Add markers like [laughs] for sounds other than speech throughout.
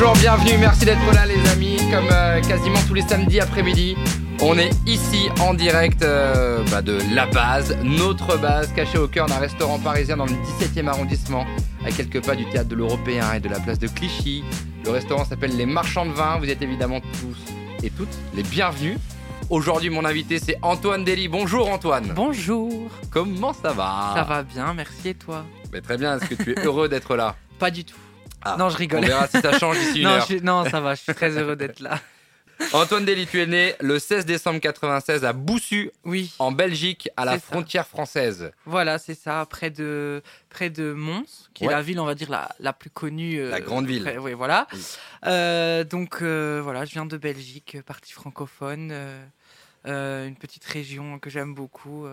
bonjour, bienvenue, merci d'être là les amis, comme euh, quasiment tous les samedis après-midi. On est ici en direct euh, bah, de la base, notre base, cachée au cœur d'un restaurant parisien dans le 17e arrondissement, à quelques pas du théâtre de l'Européen et de la place de Clichy. Le restaurant s'appelle Les Marchands de Vin, vous êtes évidemment tous et toutes les bienvenus. Aujourd'hui, mon invité, c'est Antoine Dely. Bonjour Antoine. Bonjour. Comment ça va? Ça va bien, merci et toi? Mais Très bien, est-ce que tu es heureux d'être là? Pas du tout. Ah, non, je rigole. On verra si ça change d'ici [laughs] une non, heure. je suis- non, ça va, je suis très heureux d'être là. [laughs] Antoine Dely, tu es né le 16 décembre 96 à Boussu, Oui, en Belgique, à la ça. frontière française. voilà, c'est ça, près de, près de Mons, qui Ouais. est la ville, on va dire, la, la plus connue. euh, La grande ville. près- oui, voilà. Oui. Euh, donc, euh, voilà, je viens de Belgique, partie francophone, une petite région que j'aime beaucoup.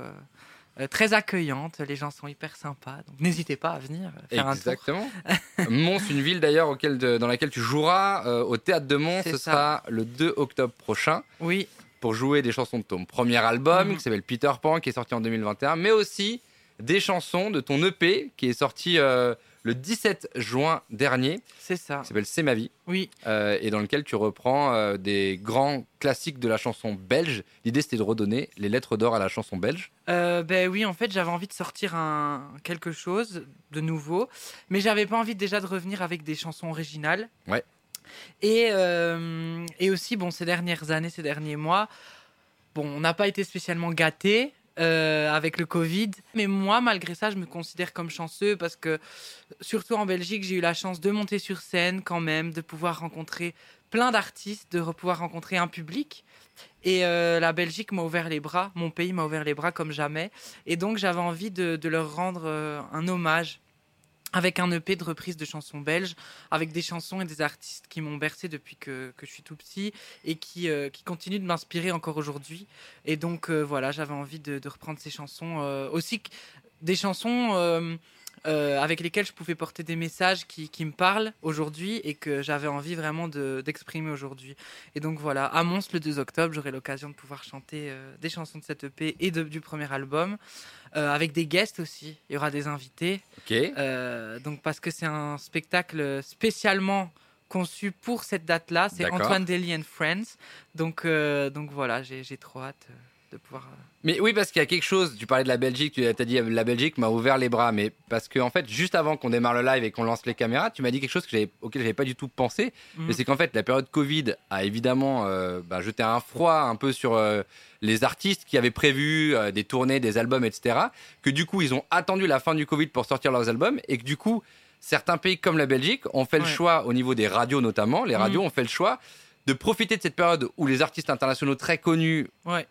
Euh, très accueillante, les gens sont hyper sympas, donc n'hésitez pas à venir faire un tour. Exactement. [laughs] Mons, une ville d'ailleurs auquel de- dans laquelle tu joueras euh, au théâtre de Mons. Ce ça. sera le 2 octobre prochain Oui, pour jouer des chansons de ton premier album Mhm. qui s'appelle Peter Pan, qui est sorti en 2021, mais aussi des chansons de ton EP qui est sorti euh, le 17 juin dernier, c'est ça. qui s'appelle C'est ma vie. Oui, euh, et dans lequel tu reprends euh, des grands classiques de la chanson belge. L'idée, c'était de redonner les lettres d'or à la chanson belge. Euh, ben oui, en fait, j'avais envie de sortir un, quelque chose de nouveau, mais j'avais pas envie déjà de revenir avec des chansons originales. Ouais. Et, euh, et aussi, bon, ces dernières années, ces derniers mois, bon, on n'a pas été spécialement gâtés. Euh, avec le Covid. Mais moi, malgré ça, je me considère comme chanceux parce que, surtout en Belgique, j'ai eu la chance de monter sur scène quand même, de pouvoir rencontrer plein d'artistes, de pouvoir rencontrer un public. Et euh, la Belgique m'a ouvert les bras, mon pays m'a ouvert les bras comme jamais. Et donc j'avais envie de, de leur rendre euh, un hommage avec un EP de reprise de chansons belges, avec des chansons et des artistes qui m'ont bercé depuis que, je suis tout petit et qui, euh, qui continuent de m'inspirer encore aujourd'hui. Et donc euh, voilà, j'avais envie de, reprendre ces chansons, euh, aussi des chansons euh, avec lesquelles je pouvais porter des messages qui, qui me parlent aujourd'hui et que j'avais envie vraiment de- d'exprimer aujourd'hui. Et donc voilà, à Mons le 2 octobre, j'aurai l'occasion de pouvoir chanter euh, des chansons de cette EP et de- du premier album, euh, avec des guests aussi. Il y aura des invités. Ok. Donc parce que c'est un spectacle spécialement conçu pour cette date-là. C'est. Antoine Daly and Friends. Donc, donc voilà, j'ai j'ai trop hâte de pouvoir. euh, Mais oui, parce qu'il y a quelque chose. Tu parlais de la Belgique, tu as dit la Belgique m'a ouvert les bras. Mais parce que, en fait, juste avant qu'on démarre le live et qu'on lance les caméras, tu m'as dit quelque chose que auquel j'avais pas du tout pensé. Mhm. Mais c'est qu'en fait, la période Covid a évidemment euh, bah, jeté un froid un peu sur euh, les artistes qui avaient prévu euh, des tournées, des albums, etc. Que du coup, ils ont attendu la fin du Covid pour sortir leurs albums et que du coup, certains pays comme la Belgique ont fait le choix, au niveau des radios notamment, les radios Mhm. ont fait le choix de profiter de cette période où les artistes internationaux très connus Ouais.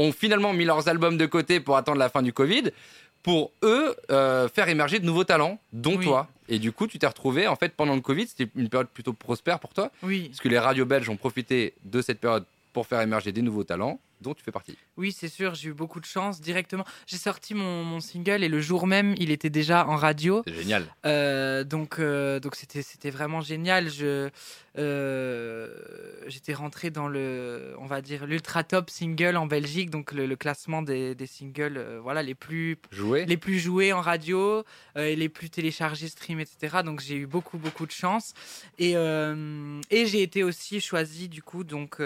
Ont finalement mis leurs albums de côté pour attendre la fin du Covid, pour eux euh, faire émerger de nouveaux talents, dont Oui. toi. Et du coup, tu t'es retrouvé, en fait, pendant le Covid, c'était une période plutôt prospère pour toi, Oui, parce que les radios belges ont profité de cette période pour faire émerger des nouveaux talents, dont tu fais partie. oui, c'est sûr, j'ai eu beaucoup de chance directement. J'ai sorti mon, mon single et le jour même, il était déjà en radio. C'est génial. Euh, donc, euh, donc c'était, c'était vraiment génial. Je, euh, j'étais rentré dans le, on va dire, l'ultra top single en Belgique, donc le, le classement des, des singles, voilà, les plus, Jouer les plus joués en radio et les plus téléchargés, stream, etc. Donc j'ai eu beaucoup, beaucoup de chance. Et, et j'ai été aussi choisi, du coup, donc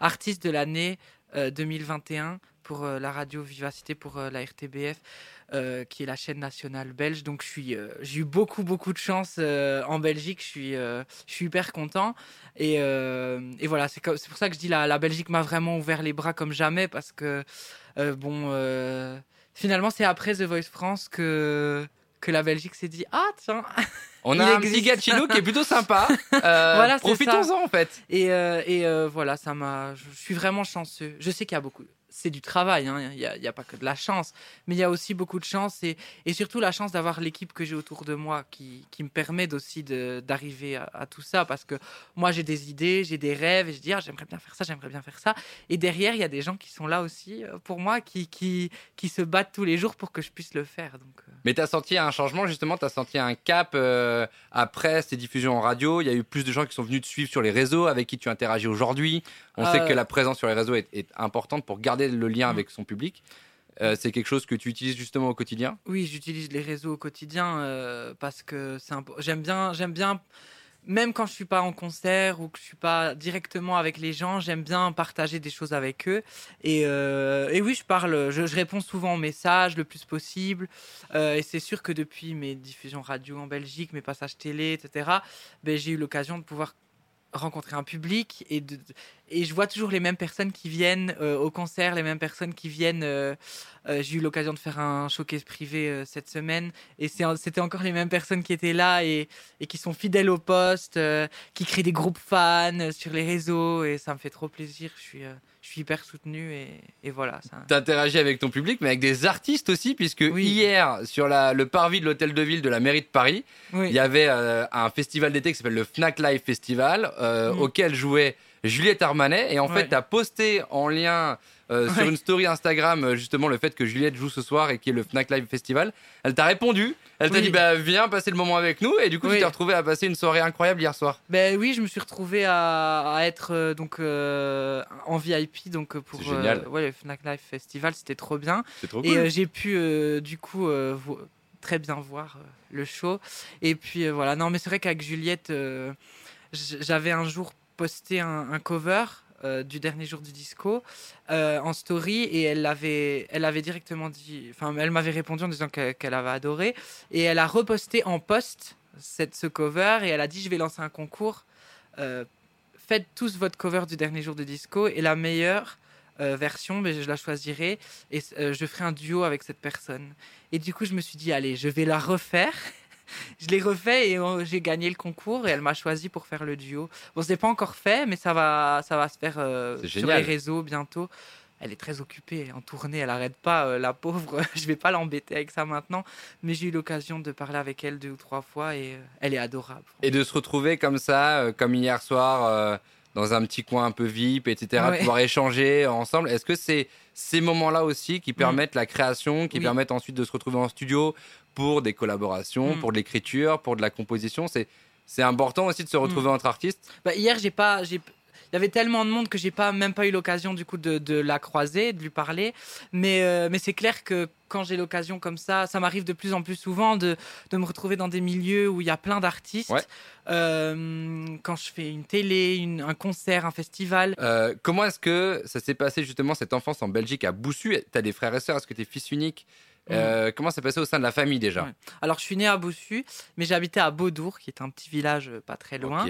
artiste de l'année 2021 pour euh, la radio Vivacité, pour euh, la RTBF, euh, qui est la chaîne nationale belge. Donc je euh, j'ai eu beaucoup, beaucoup de chance euh, en Belgique. Je suis, euh, je hyper content. Et, euh, et voilà, c'est c'est pour ça que je dis la, la Belgique m'a vraiment ouvert les bras comme jamais parce que, euh, bon, euh, finalement, c'est après The Voice France que, que la Belgique s'est dit Ah, tiens On il a un existe. petit qui est plutôt sympa. [laughs] Euh, Voilà, Profitons-en, en fait. Et, euh, et euh, voilà, ça m'a. Je suis vraiment chanceux. Je sais qu'il y a beaucoup. C'est du travail, hein, il n'y a, pas que de la chance, mais il y a aussi beaucoup de chance et, surtout la chance d'avoir l'équipe que j'ai autour de moi qui, me permet aussi d'arriver à, à tout ça parce que moi j'ai des idées, j'ai des rêves et je dis ah, j'aimerais bien faire ça, j'aimerais bien faire ça. Et derrière, il y a des gens qui sont là aussi euh, pour moi, qui, qui, qui se battent tous les jours pour que je puisse le faire. Donc, euh, Mais tu as senti un changement, justement, tu as senti un cap euh, après ces diffusions en radio? Il y a eu plus de gens qui sont venus te suivre sur les réseaux, avec qui tu interagis aujourd'hui? On sait Euh. que la présence sur les réseaux est, est importante pour garder le lien Mm. avec son public. Euh, c'est quelque chose que tu utilises justement au quotidien? Oui, j'utilise les réseaux au quotidien euh, parce que c'est impo- j'aime bien, j'aime bien même quand je suis pas en concert ou que je suis pas directement avec les gens, j'aime bien partager des choses avec eux. Et, euh, et oui, je parle, je, je, réponds souvent aux messages le plus possible. Euh, et c'est sûr que depuis mes diffusions radio en Belgique, mes passages télé, etc., ben, j'ai eu l'occasion de pouvoir rencontrer un public et, et je vois toujours les mêmes personnes qui viennent euh, au concert, les mêmes personnes qui viennent. Euh, euh, j'ai eu l'occasion de faire un showcase privé cette semaine et c'était encore les mêmes personnes qui étaient là et, et qui sont fidèles au poste, qui créent des groupes fans sur les réseaux et ça me fait trop plaisir. Je suis, je suis hyper soutenu et, et voilà. Tu interagis avec ton public, mais avec des artistes aussi, puisque hier, sur la, le parvis de l'hôtel de ville de la mairie de Paris, il y avait un festival d'été qui s'appelle le Fnac Live Festival, mm. auquel jouait Juliette Armanet. Et en fait, tu as posté en lien euh, sur une story Instagram euh, justement le fait que Juliette joue ce soir et qui est le Fnac Live Festival. Elle t'a répondu. Elle t'a dit bah viens passer le moment avec nous. Et du coup tu t'es retrouvé à passer une soirée incroyable hier soir. Ben oui, je me suis retrouvé à, être euh, donc en VIP donc pour ouais, le Fnac Live Festival, c'était trop bien. Trop et j'ai pu du coup très bien voir le show. Et puis voilà. Non mais c'est vrai qu'avec Juliette j'avais un jour posté un, cover euh, du dernier jour du disco euh, en story et elle avait, elle avait directement dit, enfin, elle m'avait répondu en disant qu'elle avait adoré et elle a reposté en post cette, ce cover et elle a dit je vais lancer un concours. Euh, faites tous votre cover du dernier jour du disco et la meilleure version, mais je la choisirai et je ferai un duo avec cette personne. Et du coup, je me suis dit, allez, je vais la refaire je l'ai refait et euh, j'ai gagné le concours et elle m'a choisi pour faire le duo. Bon, c'est pas encore fait, mais ça va, ça va se faire euh, sur les réseaux bientôt. Elle est très occupée en tournée, elle arrête pas, euh, la pauvre. [laughs] je vais pas l'embêter avec ça maintenant, mais j'ai eu l'occasion de parler avec elle deux ou trois fois et elle est adorable. Et de se retrouver comme ça, comme hier soir dans un petit coin un peu VIP, etc., pouvoir échanger ensemble. Est-ce que c'est ces moments-là aussi qui mm. permettent la création, qui permettent ensuite de se retrouver en studio pour des collaborations, mm. pour de l'écriture, pour de la composition C'est c'est important aussi de se retrouver mm. entre artistes. Bah, hier, j'ai pas, j'ai il y avait tellement de monde que j'ai pas même pas eu l'occasion du coup de, de, la croiser, de lui parler. Mais, euh, mais c'est clair que quand j'ai l'occasion comme ça, ça m'arrive de plus en plus souvent de, de, me retrouver dans des milieux où il y a plein d'artistes. Euh, quand je fais une télé, un concert, un festival. Euh, comment est-ce que ça s'est passé justement cette enfance en Belgique à Boussu? Tu as des frères et sœurs? Est-ce que tu es fils unique? Euh, comment ça s'est passé au sein de la famille déjà? Alors je suis né à Bossu, mais j'habitais à Beaudour, qui est un petit village euh, pas très loin.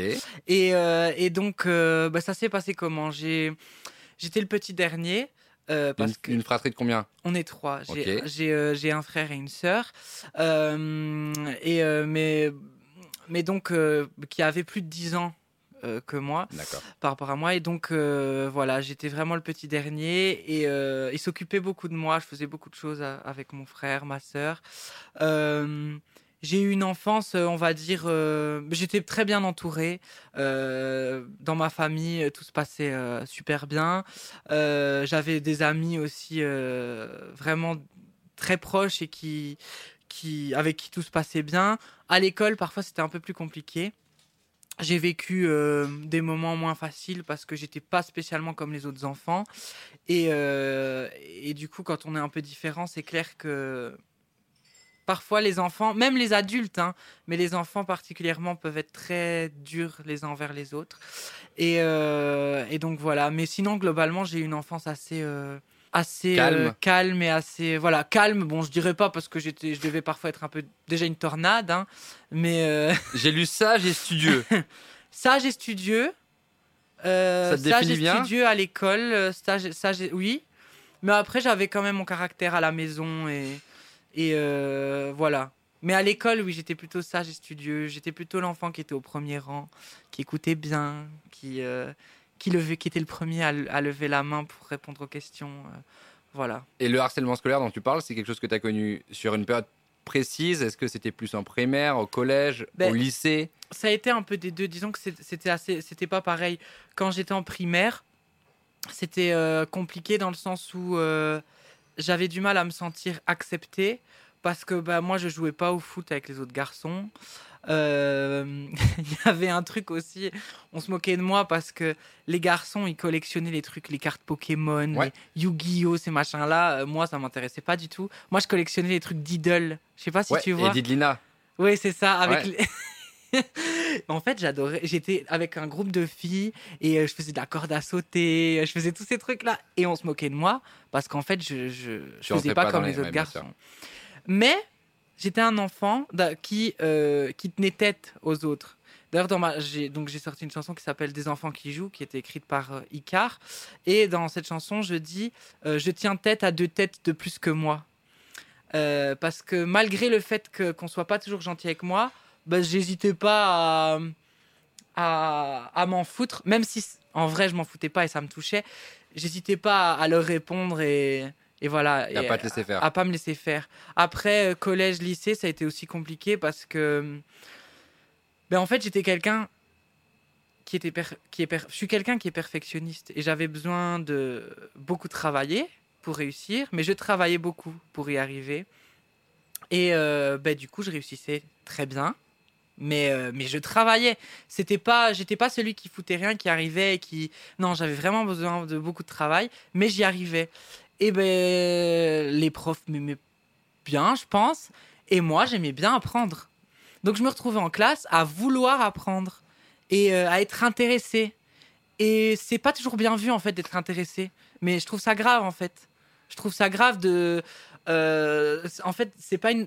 Et, euh, et, donc bah, ça s'est passé comment? J'étais le petit dernier. parce une, que une, fratrie de combien? On est trois. J'ai un frère et une sœur. et, mais, mais donc, qui avait plus de 10 ans euh, que moi par rapport à moi. Et donc, euh, voilà, j'étais vraiment le petit dernier et euh, il s'occupait beaucoup de moi. Je faisais beaucoup de choses avec mon frère, ma sœur. j'ai eu une enfance, on va dire, j'étais très bien entouré. dans ma famille, tout se passait super bien. J'avais des amis aussi vraiment très proches et qui, qui, avec qui tout se passait bien. À l'école, parfois, c'était un peu plus compliqué j'ai vécu euh, des moments moins faciles parce que j'étais pas spécialement comme les autres enfants. Et, euh, et du coup, quand on est un peu différent, c'est clair que parfois les enfants, même les adultes, hein, mais les enfants particulièrement peuvent être très durs les uns envers les autres. Et, euh, et donc voilà. Mais sinon, globalement, j'ai eu une enfance assez assez calme. calme. et assez voilà calme bon je dirais pas parce que j'étais je devais parfois être un peu déjà une tornade hein, mais j'ai lu sage et studieux [laughs] sage et studieux euh, ça te sage et bien studieux à l'école sage, sage oui mais après j'avais quand même mon caractère à la maison et et voilà mais à l'école oui j'étais plutôt sage et studieux j'étais plutôt l'enfant qui était au premier rang qui écoutait bien qui qui, levait, qui était le premier à, lever la main pour répondre aux questions. Euh, voilà. Et le harcèlement scolaire dont tu parles, c'est quelque chose que tu as connu sur une période précise? Est-ce que c'était plus en primaire, au collège, ben, au lycée? Ça a été un peu des deux. Disons que c'était assez, c'était pas pareil. Quand j'étais en primaire, c'était euh, compliqué dans le sens où euh, j'avais du mal à me sentir accepté parce que bah, moi je jouais pas au foot avec les autres garçons. Euh, [laughs] il y avait un truc aussi, on se moquait de moi parce que les garçons, ils collectionnaient les trucs, les cartes Pokémon, les Yu-Gi-Oh, ces machins-là. Euh, moi, ça m'intéressait pas du tout. Moi, je collectionnais les trucs d'idole. Je sais pas si tu vois. Et d'Idlina. Oui, c'est ça. Avec [laughs] en fait, j'adorais. J'étais avec un groupe de filles et euh, je faisais de la corde à sauter, je faisais tous ces trucs-là. Et on se moquait de moi parce qu'en fait, je je faisais pas, comme les, autres garçons. Mais j'étais un enfant qui, euh, qui tenait tête aux autres. D'ailleurs, j'ai, donc j'ai sorti une chanson qui s'appelle Des enfants qui jouent, qui était écrite par euh, Icar. Et dans cette chanson, je dis Je tiens tête à deux têtes de plus que moi. parce que malgré le fait que, qu'on soit pas toujours gentil avec moi, bah, j'hésitais pas à, à, m'en foutre, même si en vrai je m'en foutais pas et ça me touchait. J'hésitais pas à, leur répondre et, et voilà. Et à pas te laisser faire. À pas me laisser faire. Après, euh, collège, lycée, ça a été aussi compliqué parce que. Ben, en fait, j'étais quelqu'un qui était. qui est Je suis quelqu'un qui est perfectionniste et j'avais besoin de beaucoup travailler pour réussir, mais je travaillais beaucoup pour y arriver. Et euh, ben, du coup, je réussissais très bien mais euh, mais je travaillais c'était pas j'étais pas celui qui foutait rien qui arrivait qui non j'avais vraiment besoin de beaucoup de travail mais j'y arrivais et ben les profs m'aimaient bien je pense et moi j'aimais bien apprendre. Donc je me retrouvais en classe à vouloir apprendre et euh, à être intéressé et c'est pas toujours bien vu en fait d'être intéressé mais je trouve ça grave en fait. Je trouve ça grave de euh, en fait, c'est pas une,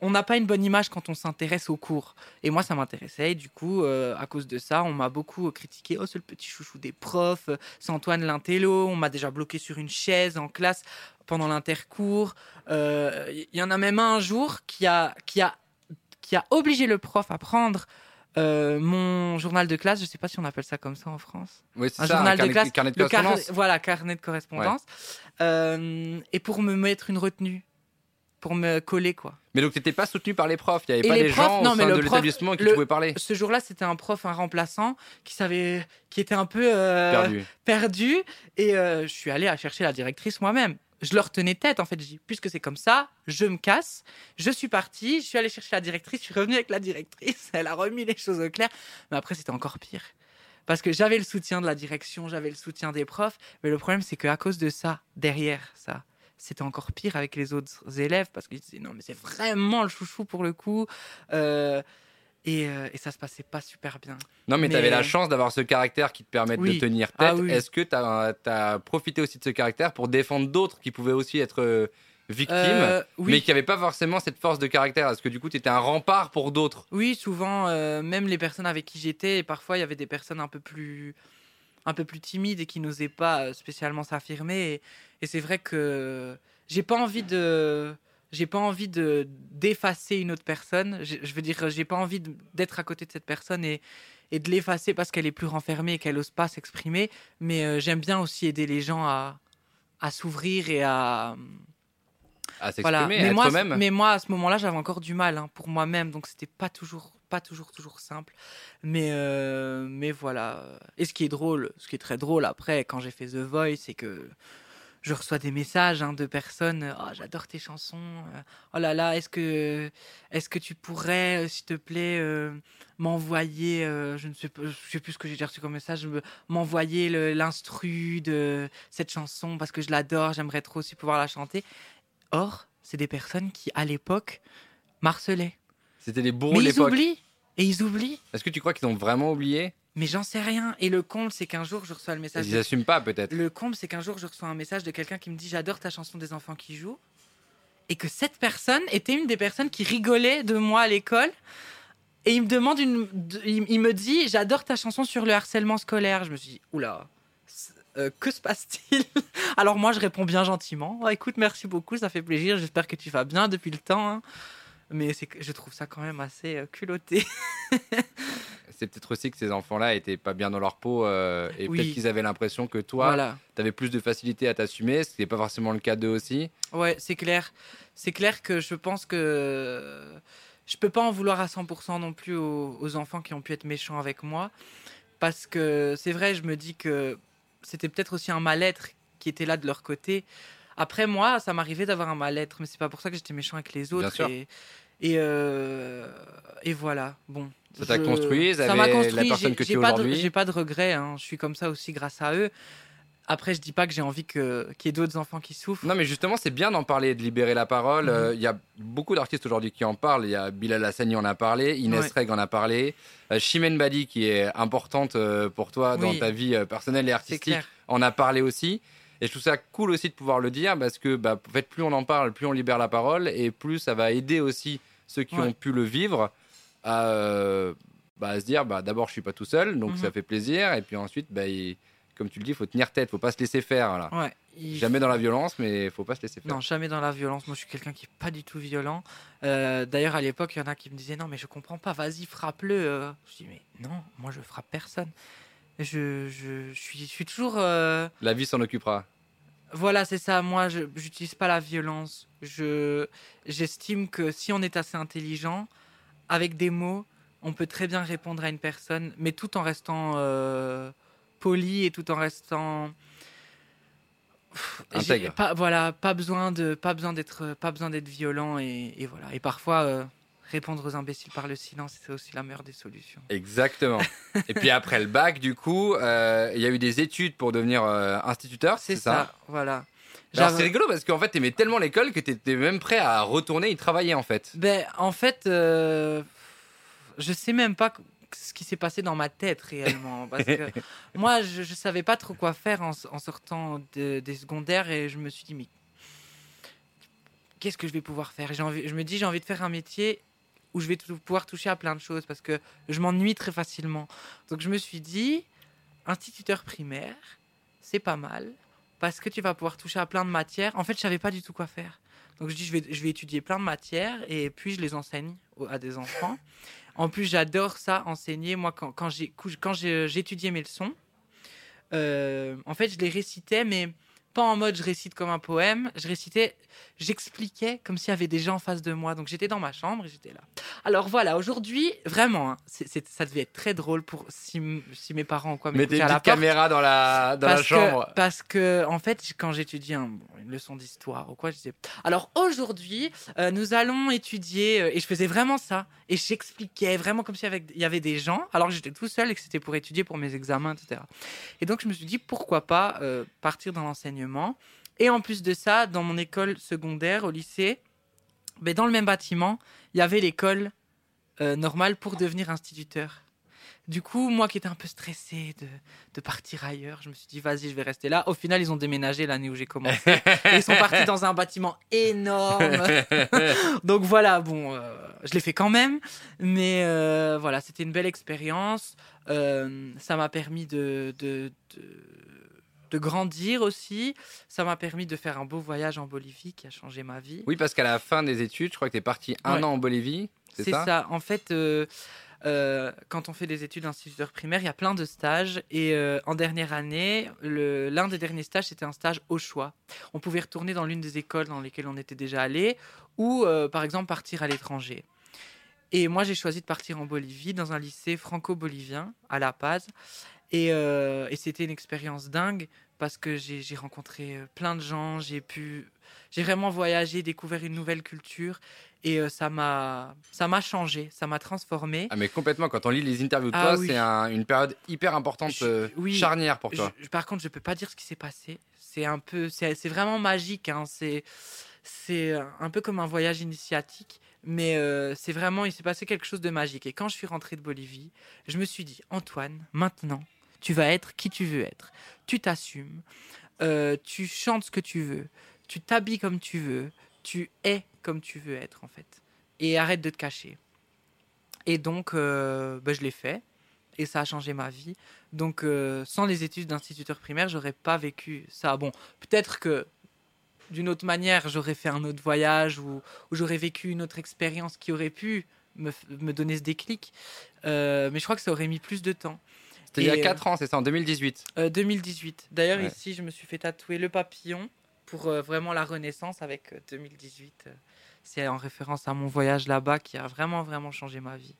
on n'a pas une bonne image quand on s'intéresse aux cours. Et moi, ça m'intéressait. Et du coup, euh, à cause de ça, on m'a beaucoup critiqué. Oh, c'est le petit chouchou des profs. C'est Antoine Lintello. On m'a déjà bloqué sur une chaise en classe pendant l'intercours. Il euh, y en a même un, un jour qui a, qui a, qui a obligé le prof à prendre euh, mon journal de classe, je ne sais pas si on appelle ça comme ça en France. Oui, c'est un ça, journal de classe, carnet de correspondance. voilà, carnet de correspondance. Euh, et pour me mettre une retenue, pour me coller quoi. Mais donc tu n'étais pas soutenu par les profs, il n'y avait pas des gens au sein de l'établissement qui pouvaient parler. Ce jour-là, c'était un prof, un remplaçant, qui savait, qui était un peu euh, perdu. perdu. Et je suis allé à chercher la directrice moi-même je leur tenais tête en fait. Puisque c'est comme ça, je me casse. Je suis partie, je suis allée chercher la directrice, je suis revenue avec la directrice. Elle a remis les choses au clair. Mais après, c'était encore pire. Parce que j'avais le soutien de la direction, j'avais le soutien des profs. Mais le problème, c'est qu'à cause de ça, derrière ça, c'était encore pire avec les autres élèves parce qu'ils disaient non, mais c'est vraiment le chouchou pour le coup. Euh, euh, et, ça se passait pas super bien. Non, mais, tu avais la chance d'avoir ce caractère qui te permet de tenir ah tête. Est-ce que tu as, profité aussi de ce caractère pour défendre d'autres qui pouvaient aussi être euh, victimes, euh, mais qui n'avaient pas forcément cette force de caractère? Est-ce que du coup, tu étais un rempart pour d'autres? Oui, souvent, même les personnes avec qui j'étais, parfois, il y avait des personnes un peu plus un peu plus timides et qui n'osaient pas spécialement s'affirmer. Et, et c'est vrai que j'ai pas envie de j'ai pas envie de d'effacer une autre personne. Je, veux dire, j'ai pas envie d'être à côté de cette personne et, et de l'effacer parce qu'elle est plus renfermée et qu'elle ose pas s'exprimer. Mais euh, j'aime bien aussi aider les gens à, à s'ouvrir et à à s'exprimer, mais, moi, même. mais moi, à ce moment-là, j'avais encore du mal hein, pour moi-même, donc c'était pas toujours, pas toujours, toujours simple. Mais, euh, mais voilà. Et ce qui est drôle, ce qui est très drôle après, quand j'ai fait The Voice, c'est que je reçois des messages hein, de personnes oh, j'adore tes chansons euh, oh là là est-ce que est-ce que tu pourrais euh, s'il te plaît euh, m'envoyer je ne sais pas je sais plus ce que j'ai reçu comme message m'envoyer l'instru de cette chanson parce que je l'adore j'aimerais trop aussi pouvoir la chanter or c'est des personnes qui à l'époque marcelaient. C'était les bourreaux ils oublient et ils oublient. Est-ce que tu crois qu'ils ont vraiment oublié? Mais j'en sais rien. Et le comble, c'est qu'un jour, je reçois le message. Ils n'assument pas, peut-être. Le comble, c'est qu'un jour, je reçois un message de quelqu'un qui me dit J'adore ta chanson des enfants qui jouent. Et que cette personne était une des personnes qui rigolait de moi à l'école. Et il me demande une. Il me dit J'adore ta chanson sur le harcèlement scolaire. Je me suis dit Oula. Euh, que se passe-t-il? [laughs] Alors moi, je réponds bien gentiment. Oh, écoute, merci beaucoup, ça fait plaisir. J'espère que tu vas bien depuis le temps. Hein. Mais je trouve ça quand même assez euh, culotté. [laughs] c'est peut-être aussi que ces enfants-là étaient pas bien dans leur peau euh, et peut-être qu'ils avaient l'impression que toi, tu avais plus de facilité à t'assumer, ce qui n'est pas forcément le cas d'eux aussi. Ouais, c'est clair. C'est clair que je pense que je peux pas en vouloir à 100% non plus aux, enfants qui ont pu être méchants avec moi. Parce que c'est vrai, je me dis que c'était peut-être aussi un mal-être qui était là de leur côté. Après, moi, ça m'arrivait d'avoir un mal-être, mais c'est pas pour ça que j'étais méchant avec les autres. Et, et, euh, et, voilà, bon. Ça t'a construit, ça m'a construit. La personne que tu aujourd'hui. J'ai pas de regrets, hein. je suis comme ça aussi grâce à eux. Après, je dis pas que j'ai envie qu'il y ait d'autres enfants qui souffrent. Non, mais justement, c'est bien d'en parler, de libérer la parole. Mhm. Euh, Il y a beaucoup d'artistes aujourd'hui qui en parlent. Il y a Bilal Hassani en a parlé, Inès Ouais. Reg en a parlé, euh, Chimène Badi, qui est importante euh, pour toi dans ta vie euh, personnelle et artistique, en a parlé aussi. Et je trouve ça cool aussi de pouvoir le dire parce que bah, en fait, plus on en parle, plus on libère la parole et plus ça va aider aussi ceux qui Ouais. ont pu le vivre à, euh, bah, à se dire bah, d'abord, je suis pas tout seul, donc Mhm. ça fait plaisir. Et puis ensuite, bah, il- comme tu le dis, il faut tenir tête, faut pas se laisser faire. Là. Ouais. il- Jamais dans la violence, mais faut pas se laisser faire. Non, jamais dans la violence. Moi, je suis quelqu'un qui est pas du tout violent. Euh, D'ailleurs, à l'époque, il y en a qui me disaient non, mais je comprends pas. Vas-y, frappe-le. euh. Je dis mais non, moi, je frappe personne. Je, je, je suis, je suis toujours. euh, La vie s'en occupera. Voilà, c'est ça. Moi, je n'utilise pas la violence. Je j'estime que si on est assez intelligent, avec des mots, on peut très bien répondre à une personne, mais tout en restant euh, poli et tout en restant Intègre. Pas, voilà, pas besoin de, pas besoin d'être, pas besoin d'être violent et, et voilà. Et parfois, euh, répondre aux imbéciles par le silence, c'est aussi la meilleure des solutions. Exactement. Et puis après le bac, du coup, euh, il y a eu des études pour devenir instituteur, C'est ça, voilà. J'avais- c'est rigolo parce qu'en fait, t'aimais tellement l'école que t'étais même prêt à retourner y travailler en fait. Ben, en fait, euh, je sais même pas ce qui s'est passé dans ma tête réellement. Parce que [laughs] moi, je, je savais pas trop quoi faire en, en sortant de- des secondaires et je me suis dit, mais qu'est-ce que je vais pouvoir faire? J'ai envie, Je me dis, j'ai envie de faire un métier où je vais tou- pouvoir toucher à plein de choses parce que je m'ennuie très facilement. Donc je me suis dit, instituteur primaire, c'est pas mal parce que tu vas pouvoir toucher à plein de matières. En fait, je savais pas du tout quoi faire. Donc je dis, je vais, je vais étudier plein de matières et puis je les enseigne à des enfants. En plus, j'adore ça, enseigner. Moi, quand, quand j'étudiais mes leçons, euh, en fait, je les récitais, mais pas en mode je récite comme un poème. Je récitais, j'expliquais comme s'il y avait des gens en face de moi. Donc j'étais dans ma chambre et j'étais là. Alors voilà, aujourd'hui, vraiment, hein, ça devait être très drôle pour si, si mes parents quoi Mettez une à la porte. caméra dans la, dans la chambre. Que, parce que, en fait, quand j'étudiais un- une leçon d'histoire ou quoi, je disais Alors aujourd'hui, euh, nous allons étudier. euh, et je faisais vraiment ça. Et j'expliquais vraiment comme s'il y avait, il y avait des gens, alors que j'étais tout seul et que c'était pour étudier pour mes examens, etc. Et donc, je me suis dit Pourquoi pas euh, partir dans l'enseignement Et en plus de ça, dans mon école secondaire, au lycée, ben, dans le même bâtiment, il y avait l'école euh, normale pour devenir instituteur. Du coup, moi qui étais un peu stressé de, de partir ailleurs, je me suis dit, vas-y, je vais rester là. Au final, ils ont déménagé l'année où j'ai commencé. [laughs] et ils sont partis dans un bâtiment énorme. [laughs] Donc voilà, bon, euh, je l'ai fait quand même. Mais euh, voilà, c'était une belle expérience. Euh, ça m'a permis de, de, de, grandir aussi. Ça m'a permis de faire un beau voyage en Bolivie qui a changé ma vie. Oui, parce qu'à la fin des études, je crois que t'es parti un Ouais. an en Bolivie, c'est ça, ça. En fait, euh, euh, quand on fait des études d'instituteur primaire, il y a plein de stages. Et euh, en dernière année, l'un des derniers stages, c'était un stage au choix. On pouvait retourner dans l'une des écoles dans lesquelles on était déjà allé, ou par exemple partir à l'étranger. Et moi, j'ai choisi de partir en Bolivie, dans un lycée franco-bolivien, à La Paz. Et, et c'était une expérience dingue parce que j'ai rencontré plein de gens, j'ai pu, j'ai vraiment voyagé, découvert une nouvelle culture et euh, ça m'a, ça m'a changé, ça m'a transformé. Ah mais complètement, quand on lit les interviews de Ah toi, oui. c'est un- une période hyper importante, Je- euh, oui. charnière pour toi. Je- par contre, je peux pas dire ce qui s'est passé. C'est un peu, c'est c'est vraiment magique. hein. C'est, c'est un peu comme un voyage initiatique, mais euh, c'est vraiment, il s'est passé quelque chose de magique. Et quand je suis rentré de Bolivie, je me suis dit, Antoine, maintenant, tu vas être qui tu veux être. Tu t'assumes, euh, tu chantes ce que tu veux, tu t'habilles comme tu veux, tu es comme tu veux être en fait. Et arrête de te cacher. Et donc, euh, ben, je l'ai fait. Et ça a changé ma vie. Donc, euh, sans les études d'instituteur primaire, j'aurais pas vécu ça. Bon, peut-être que d'une autre manière, j'aurais fait un autre voyage ou, ou j'aurais vécu une autre expérience qui aurait pu me, me donner ce déclic. Euh, mais je crois que ça aurait mis plus de temps. C'était il y a Et, 4 ans, c'est ça, en 2018. Euh, 2018. D'ailleurs, Ouais. ici, je me suis fait tatouer le papillon pour euh, vraiment la renaissance avec euh, 2018. C'est en référence à mon voyage là-bas qui a vraiment, vraiment changé ma vie.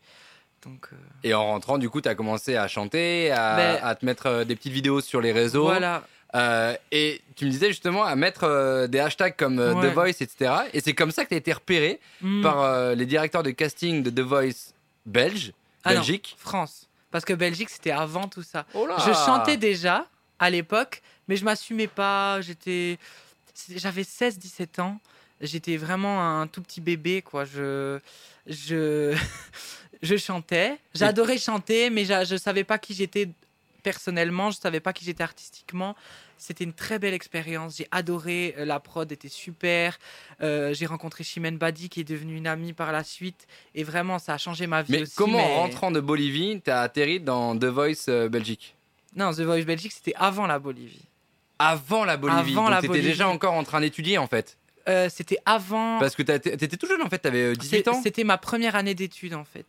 Donc, euh, Et en rentrant, du coup, tu as commencé à chanter, à, Ben- à te mettre euh, des petites vidéos sur les réseaux. voilà. Euh, et tu me disais justement à mettre euh, des hashtags comme euh, Ouais. The Voice, etc. Et c'est comme ça que tu as été repéré Hmm. par les directeurs de casting de The Voice belge, Ah non, Belgique. France. Parce que Belgique, c'était avant tout ça. Oh Je chantais déjà, à l'époque, mais je m'assumais pas. J'étais, j'avais 16-17 ans. J'étais vraiment un tout petit bébé, quoi. Je, je, [laughs] je chantais. J'adorais chanter, mais je savais pas qui j'étais personnellement. Je savais pas qui j'étais artistiquement. C'était une très belle expérience. J'ai adoré. euh, La prod était super. Euh, j'ai rencontré Chimène Badi, qui est devenue une amie par la suite. Et vraiment, ça a changé ma vie Mais aussi. comment, mais- en rentrant de Bolivie, t'as atterri dans The Voice euh, Belgique? Non, The Voice Belgique, c'était avant la Bolivie. Avant la Bolivie. Avant Donc la Bolivie. déjà encore en train d'étudier en fait? Euh, c'était avant. Parce que t'étais tout jeune en fait, t'avais euh, 18 C'est- ans. C'était ma première année d'études en fait.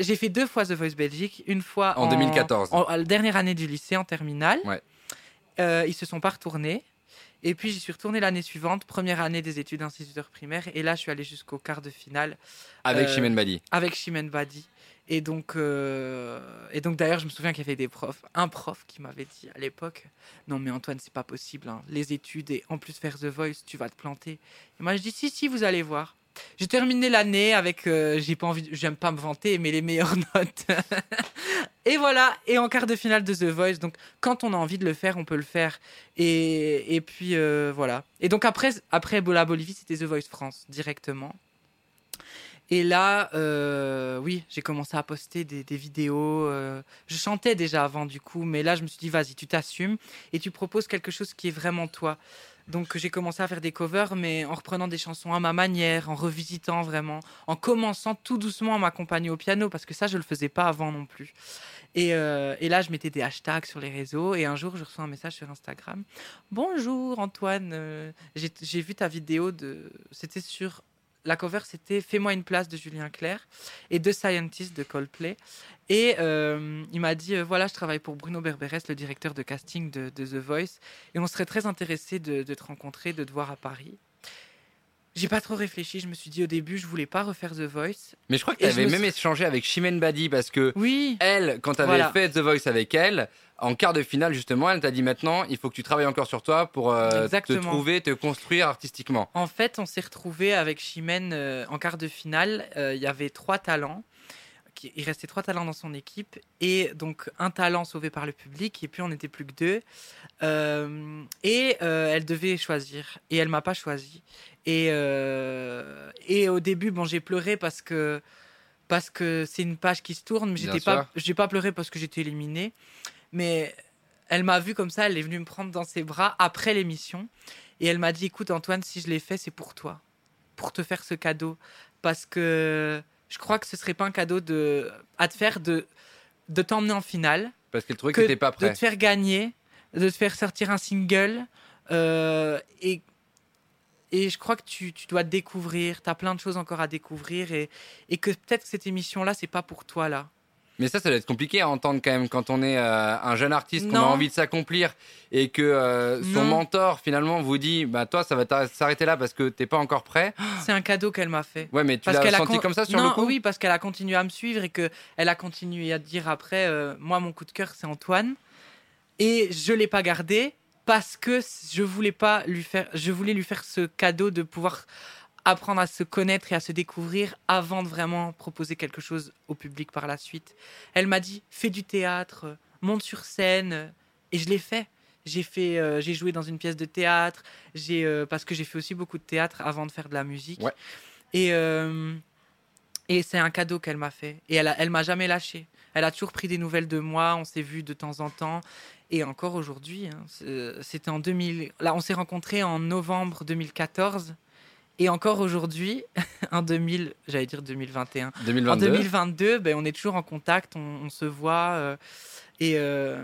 J'ai fait deux fois The Voice Belgique, une fois En 2014. en- la dernière année du lycée en terminale. Ouais. Euh, ils se sont pas retournés. Et puis j'y suis retourné l'année suivante, première année des études instituteur primaire. Et là, je suis allé jusqu'au quart de finale Avec euh, Chimène Badi. avec Chimène Badi. Et donc, euh, et donc d'ailleurs, je me souviens qu'il y avait des profs, un prof qui m'avait dit à l'époque, non mais Antoine, c'est pas possible, hein. les études et en plus faire The Voice, tu vas te planter. Et moi, je dis si si, vous allez voir. J'ai terminé l'année avec, euh, j'ai pas envie, j'aime pas me vanter, mais les meilleures [laughs] notes. et voilà, et en quart de finale de The Voice. Donc, quand on a envie de le faire, on peut le faire. Et, et puis euh, voilà. Et donc après, après la Bolivie, c'était The Voice France directement. Et là, euh, oui, j'ai commencé à poster des, vidéos. euh, je chantais déjà avant, du coup, mais là, je me suis dit, vas-y, tu t'assumes et tu proposes quelque chose qui est vraiment toi. Donc, j'ai commencé à faire des covers, mais en reprenant des chansons à ma manière, en revisitant vraiment, en commençant tout doucement à m'accompagner au piano, parce que ça, je le faisais pas avant non plus. Et, euh, là, je mettais des hashtags sur les réseaux, et un jour, je reçois un message sur Instagram. Bonjour Antoine, j'ai vu ta vidéo de. C'était sur la cover, c'était Fais-moi une place de Julien Clerc et The Scientist de Coldplay. Et euh, il m'a dit euh, voilà, je travaille pour Bruno Berberes, le directeur de casting de, de The Voice, et on serait très intéressé de, de te rencontrer, de te voir à Paris. J'ai pas trop réfléchi. Je me suis dit au début, je voulais pas refaire The Voice. Mais je crois que t'avais me même suis- échangé avec Chimène Badi parce que Oui, elle, quand t'avais Voilà. fait The Voice avec elle, en quart de finale justement, elle t'a dit maintenant, il faut que tu travailles encore sur toi pour euh, te trouver, te construire artistiquement. En fait, on s'est retrouvé avec Chimène euh, en quart de finale. Euh, Il y avait trois talents. Qui- Il restait trois talents dans son équipe. Et donc, un talent sauvé par le public. Et puis, on n'était plus que deux. Euh, et elle devait choisir. Et elle m'a pas choisi. Et, et au début, bon, j'ai pleuré parce que parce que c'est une page qui se tourne. Mais sûr. pas, j'ai pas pleuré parce que j'étais éliminée. Mais elle m'a vu comme ça. Elle est venue me prendre dans ses bras après l'émission. Et elle m'a dit, écoute Antoine, si je l'ai fait, c'est pour toi, pour te faire ce cadeau, parce que je crois que ce serait pas un cadeau de à te faire de de t'emmener en finale, Parce qu'elle trouvait que que t'étais pas de prêt. te faire gagner, de te faire sortir un single, euh, et et je crois que tu, tu dois te découvrir, tu as plein de choses encore à découvrir, et, et que peut-être que cette émission-là, c'est pas pour toi là. Mais ça, ça doit être compliqué à entendre quand même quand on est euh, un jeune artiste, qu'on a envie de s'accomplir et que euh, son mentor finalement vous dit bah toi ça va s'arrêter là parce que t'es pas encore prêt. [gasps] C'est un cadeau qu'elle m'a fait. Ouais, mais tu l'as qu'elle senti con- comme ça sur non, le coup Oui, parce qu'elle a continué à me suivre et que elle a continué à dire après, euh, moi mon coup de cœur c'est Antoine et je l'ai pas gardé parce que je voulais pas lui faire, je voulais lui faire ce cadeau de pouvoir apprendre à se connaître et à se découvrir avant de vraiment proposer quelque chose au public par la suite. Elle m'a dit fais du théâtre, monte sur scène et je l'ai fait. J'ai fait, euh, j'ai joué dans une pièce de théâtre. J'ai euh, parce que j'ai fait aussi beaucoup de théâtre avant de faire de la musique. Ouais. Et euh, et c'est un cadeau qu'elle m'a fait. Et elle, a- elle m'a jamais lâché. Elle a toujours pris des nouvelles de moi. On s'est vu de temps en temps. Et encore aujourd'hui, hein, c'était en 2000. Là, on s'est rencontrés en novembre 2014. Et encore aujourd'hui, [laughs] en 2000, j'allais dire 2021. En 2022. 2022, ben, on est toujours en contact, on, on se voit. euh, et, euh,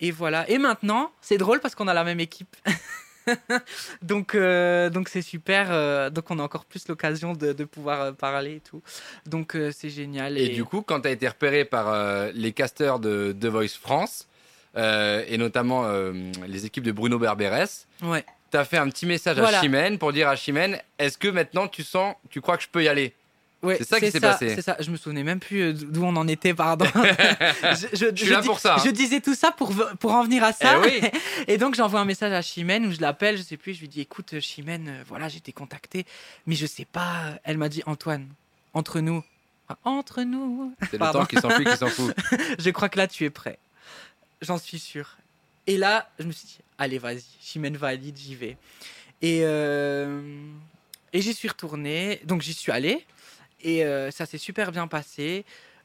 et voilà. Et maintenant, c'est drôle parce qu'on a la même équipe. [laughs] donc, euh, donc c'est super. euh, donc, on a encore plus l'occasion de, de pouvoir parler et tout. Donc, euh, c'est génial. Et du coup, quand tu as été repéré par les casteurs de The Voice France, et notamment les équipes de Bruno Berberes, ouais. Tu as fait un petit message Voilà. à Chimène pour dire à Chimène, est-ce que maintenant tu sens, tu crois que je peux y aller Ouais, C'est ça qui s'est passé. C'est ça. Je me souvenais même plus euh, d'où on en était, pardon. [laughs] je, je- Je suis je là dis- pour ça, hein. Je disais tout ça pour, pour en venir à ça. Eh oui. [laughs] Et donc j'envoie un message à Chimène où je l'appelle, je sais plus, je lui dis écoute Chimène, euh, voilà j'ai été contactée, mais je sais pas. Elle m'a dit Antoine, entre nous, entre nous. C'est le temps qui s'enfuit, qui s'en fout. [laughs] Je crois que là tu es prêt. J'en suis sûre. Et là, je me suis dit, allez, vas-y, Chimène valide, j'y vais. Et, euh, et j'y suis retourné, donc j'y suis allé. Et euh, ça s'est super bien passé.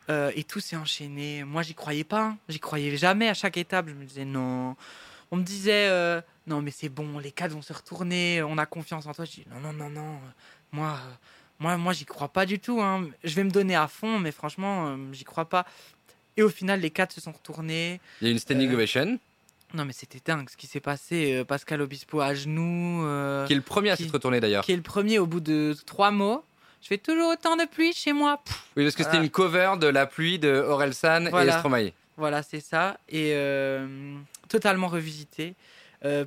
euh, et tout s'est enchaîné. Moi, j'y croyais pas. hein. J'y croyais jamais à chaque étape. Je me disais, non. On me disait, non, mais c'est bon, les cadres vont se retourner. On a confiance en toi. Je dis, non, non, non, non. Moi, moi, moi j'y crois pas du tout. hein. Je vais me donner à fond, mais franchement, j'y crois pas. Et au final, les cadres se sont retournés. Il y a une standing ovation. Non, mais c'était dingue ce qui s'est passé. Euh, Pascal Obispo à genoux. euh, Qui est le premier à s'être retourné d'ailleurs. qui est le premier au bout de trois mots. Je fais toujours autant de pluie chez moi. Pff, Oui, parce que c'était une cover de La pluie de Orelsan et Voilà. Stromae. Voilà, c'est ça. Et euh, totalement revisité.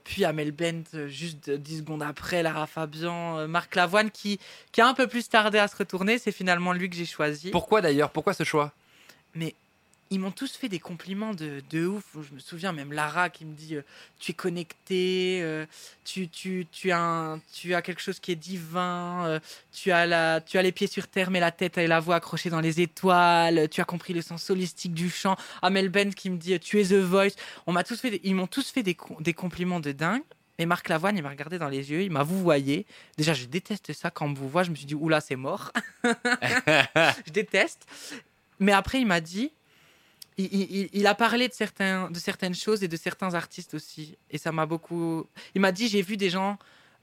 Puis Amel Bent, juste 10 secondes après, Lara Fabian, Marc Lavoine, qui, qui a un peu plus tardé à se retourner. C'est finalement lui que j'ai choisi. Pourquoi d'ailleurs? Pourquoi ce choix? Mais ils m'ont tous fait des compliments de, de ouf. Je me souviens même Lara qui me dit euh, Tu es connecté, euh, tu, tu, tu, as un- tu as quelque chose qui est divin, euh, tu, as la, tu as les pieds sur terre, mais la tête et la voix accrochées dans les étoiles, tu as compris le sens holistique du chant. Amel Bent qui me dit Tu es The Voice. On m'a tous fait ils m'ont tous fait des, des compliments de dingue. Et Marc Lavoine, il m'a regardé dans les yeux, il m'a vouvoyé. Déjà, je déteste ça quand on me vous voit. Je me suis dit, oula, c'est mort. [laughs] [laughs] je déteste. Mais après, il m'a dit, il, il- il a parlé de, certains, de certaines choses et de certains artistes aussi. Et ça m'a beaucoup. Il m'a dit j'ai vu des gens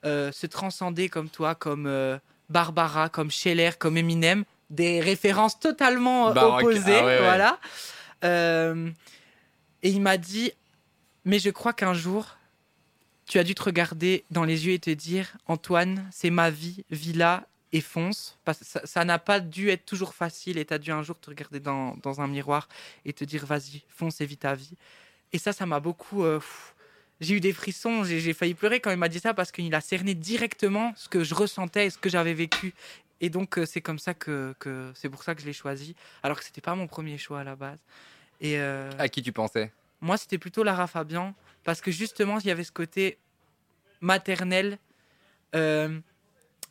euh, se transcender comme toi, comme euh, Barbara, comme Scheller, comme Eminem. Des références totalement euh, Baroque. opposées. Ah ouais, ouais. Voilà. Euh, et il m'a dit mais je crois qu'un jour, tu as dû te regarder dans les yeux et te dire Antoine, c'est ma vie, vis-la et fonce. Parce que ça- n'a pas dû être toujours facile et tu as dû un jour te regarder dans, dans un miroir et te dire vas-y, fonce et vis ta vie. Et ça, ça m'a beaucoup. euh, j'ai eu des frissons, j'ai failli pleurer quand il m'a dit ça parce qu'il a cerné directement ce que je ressentais et ce que j'avais vécu. Et donc, euh, c'est comme ça que, que c'est pour ça que je l'ai choisi, alors que c'était pas mon premier choix à la base. Et euh, À qui tu pensais? moi, c'était plutôt Lara Fabian, parce que justement, il y avait ce côté maternel. euh,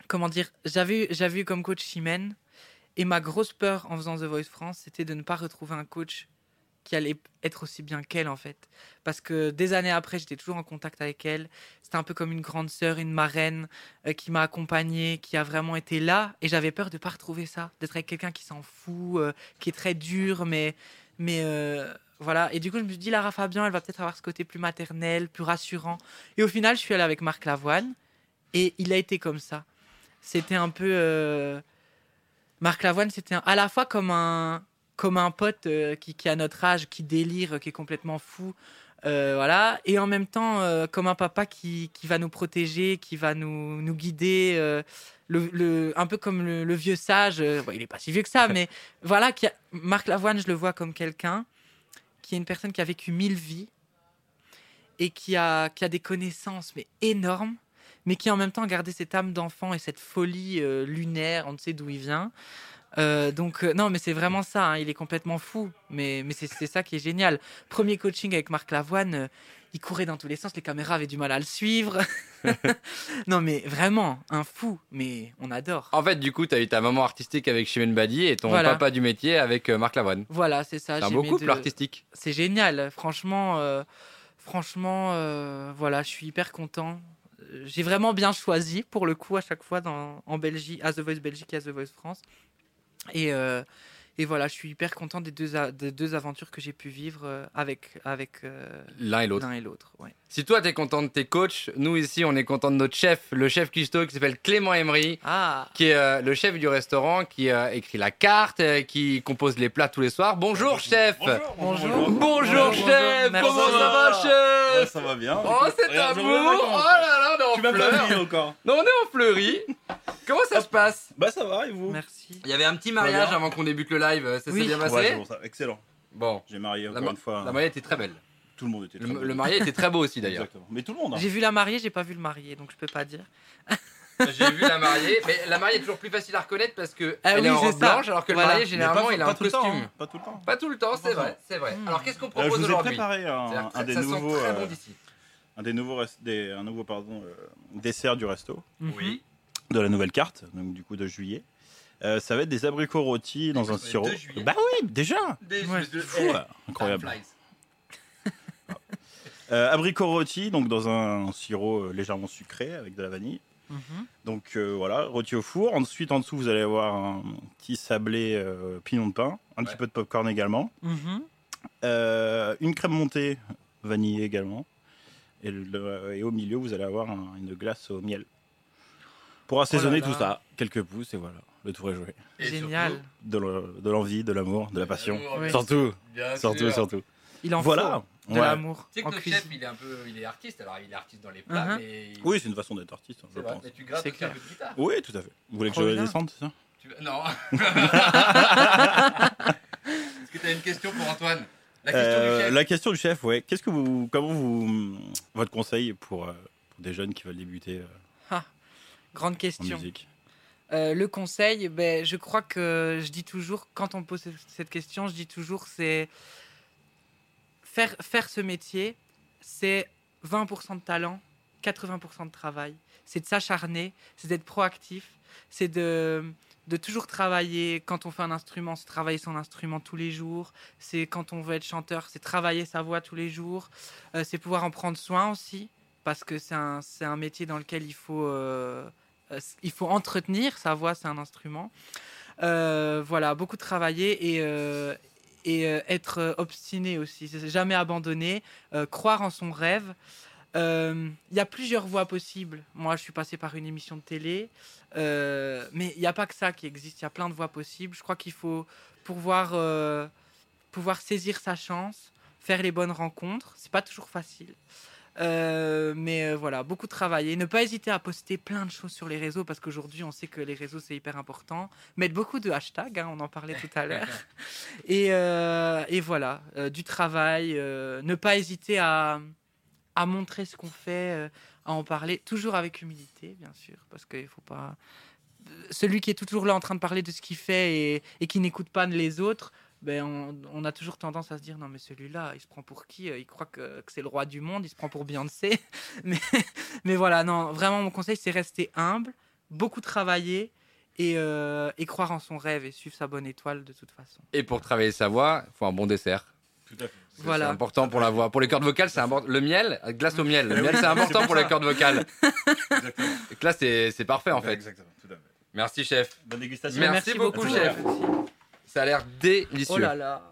comment dire J'avais eu comme coach Chimène, et ma grosse peur en faisant The Voice France, c'était de ne pas retrouver un coach qui allait être aussi bien qu'elle, en fait. Parce que des années après, j'étais toujours en contact avec elle. C'était un peu comme une grande sœur, une marraine euh, qui m'a accompagnée, qui a vraiment été là. Et j'avais peur de ne pas retrouver ça, d'être avec quelqu'un qui s'en fout, euh, qui est très dur, mais, mais euh, voilà. Et du coup, je me suis dit, Lara Fabian, elle va peut-être avoir ce côté plus maternel, plus rassurant. Et au final, je suis allée avec Marc Lavoine, et il a été comme ça. C'était un peu. euh, Marc Lavoine, c'était à la fois comme un, comme un pote euh, qui, qui a notre âge, qui délire, qui est complètement fou. euh, voilà, et en même temps, comme un papa qui, qui va nous protéger, qui va nous, nous guider, le, le- un peu comme le, le vieux sage. bon, il est pas si vieux que ça, [laughs] mais voilà, qui a- Marc Lavoine, je le vois comme quelqu'un qui est une personne qui a vécu mille vies et qui a, qui a des connaissances mais énormes, mais qui en même temps gardé cette âme d'enfant et cette folie euh, lunaire, on ne sait d'où il vient. Euh, donc euh, non, mais c'est vraiment ça, hein, il est complètement fou, mais, mais c'est ça qui est génial. Premier coaching avec Marc Lavoine, euh, il courait dans tous les sens, les caméras avaient du mal à le suivre. [laughs] [laughs] non mais vraiment, un fou, mais on adore. En fait, du coup, tu as eu ta maman artistique avec Chimène Badi et ton Voilà. papa du métier avec Marc Lavoine. Voilà, c'est ça. C'est un beau couple deux- artistique. c'est génial. Franchement, franchement, voilà, je suis hyper content. J'ai vraiment bien choisi pour le coup à chaque fois dans, en Belgique, à The Voice Belgique et à The Voice France. Et, euh, et voilà, je suis hyper content des deux, des deux aventures que j'ai pu vivre euh, avec, avec euh, L'un et l'autre. ouais. Si toi, tu es content de tes coachs, nous ici, on est content de notre chef, le chef cuistot qui s'appelle Clément Emery. Ah, qui est euh, le chef du restaurant, qui euh, écrit la carte, qui compose les plats tous les soirs. Bonjour, chef Bonjour. Bonjour, chef Merci. Comment ça va, Ouais, chef? Ça va bien. Oh, cet amour Oh là là, en pas fleurs dit encore. Non, on est en fleurie Comment ça se passe Bah ça va et vous merci. Il y avait un petit mariage avant qu'on débute le live, ça s'est Oui. bien passé Ouais, c'est bon, ça. Excellent. Bon, J'ai marié La encore ma- une fois. la mariée était très belle. Tout le monde était très Le, le marié était très beau aussi d'ailleurs. Exactement. Mais tout le monde. hein. J'ai vu la mariée, j'ai pas vu le marié, donc je peux pas dire. J'ai vu la mariée, mais la mariée est toujours plus facile à reconnaître parce que Ah elle oui, est en c'est robe ça. blanche alors que Voilà. le marié Mais généralement pas, il a pas un tout le temps, costume. hein. Pas tout le temps. Pas tout le temps, c'est vrai, c'est vrai. Mm. Alors qu'est-ce qu'on Euh, je propose vous ai aujourd'hui préparé C'est-à-dire un, que un des ça sent nouveaux, très euh, bon d'ici. Un des nouveaux, des, un nouveau pardon, euh, dessert du resto Mhm. Oui. de la nouvelle carte, donc du coup de juillet. Euh, ça va être des abricots rôtis dans un sirop. de juillet. Bah oui, déjà. Des Ouais. de- Fou, eh, ouais, incroyable. Time flies. [laughs] Euh, abricot rôti, donc dans un sirop euh, légèrement sucré avec de la vanille. Mhm. Donc euh, voilà, rôti au four. Ensuite, en dessous, vous allez avoir un petit sablé euh, pignon de pain, un petit Ouais. peu de popcorn également, Mhm. Euh, une crème montée vanillée également. Et, le- et au milieu, vous allez avoir un- une glace au miel. Pour assaisonner là tout ça, quelques pouces et voilà, le tour est joué. Et Génial. surtout, De le- de l'envie, de l'amour, de la passion. Oui. Surtout, bien surtout, sûr. surtout. Il en Voilà. faut de Ouais. l'amour Tu sais que notre chef, il est un peu, il est artiste. Alors, il est artiste dans les plats, Mhm. mais il- Oui, c'est une façon d'être artiste, je c'est vrai. pense. Et tu grattes un clair. peu de guitare. Oui, tout à fait. Vous voulez que je descende, c'est ça? Tu- Non. [laughs] Est-ce que tu as une question pour Antoine? La question Euh, du chef. La question du chef, ouais. Qu'est-ce que vous, comment vous, votre conseil pour, euh, pour des jeunes qui veulent débuter euh, Grande en question. musique le conseil, ben, je crois que je dis toujours, quand on me pose cette question, je dis toujours, c'est faire, faire ce métier, c'est 20% de talent, 80% de travail. C'est de s'acharner, c'est d'être proactif, c'est de, de toujours travailler. Quand on fait un instrument, c'est travailler son instrument tous les jours. C'est quand on veut être chanteur, c'est travailler sa voix tous les jours. Euh, c'est pouvoir en prendre soin aussi, parce que c'est un, métier dans lequel il faut, euh, euh, il faut entretenir sa voix, c'est un instrument. Voilà, beaucoup travailler et, et être obstiné aussi. Jamais abandonner, croire en son rêve. Il y a plusieurs voies possibles. Moi, je suis passé par une émission de télé, euh, mais il n'y a pas que ça qui existe. Il y a plein de voies possibles. Je crois qu'il faut pouvoir, euh, pouvoir saisir sa chance, faire les bonnes rencontres. C'est pas toujours facile. Euh, mais voilà, beaucoup travailler. Ne pas hésiter à poster plein de choses sur les réseaux parce qu'aujourd'hui, on sait que les réseaux, c'est hyper important. Mettre beaucoup de hashtags, hein, on en parlait tout à l'heure. [laughs] Et, et voilà, du travail. ne pas hésiter à, à montrer ce qu'on fait, à en parler, toujours avec humilité, bien sûr, parce qu'il faut pas. Celui qui est toujours là en train de parler de ce qu'il fait et, qui n'écoute pas les autres, ben on, a toujours tendance à se dire non mais celui-là, il se prend pour qui? Il croit que, c'est le roi du monde, il se prend pour Beyoncé. [laughs] mais, mais voilà, non, vraiment mon conseil c'est rester humble, beaucoup travailler et, euh, et croire en son rêve et suivre sa bonne étoile de toute façon. Et pour travailler sa voix, faut un bon dessert. Tout à fait. C'est- Voilà. C'est important pour la voix. Pour les cordes vocales, c'est important. Le miel, glace au miel. Le miel, c'est important pour les cordes vocales. Exactement. Donc là, c'est c'est parfait en fait. Exactement, tout à fait. Merci chef. Bonne dégustation. Merci beaucoup, chef. Ça a l'air délicieux. Oh là là,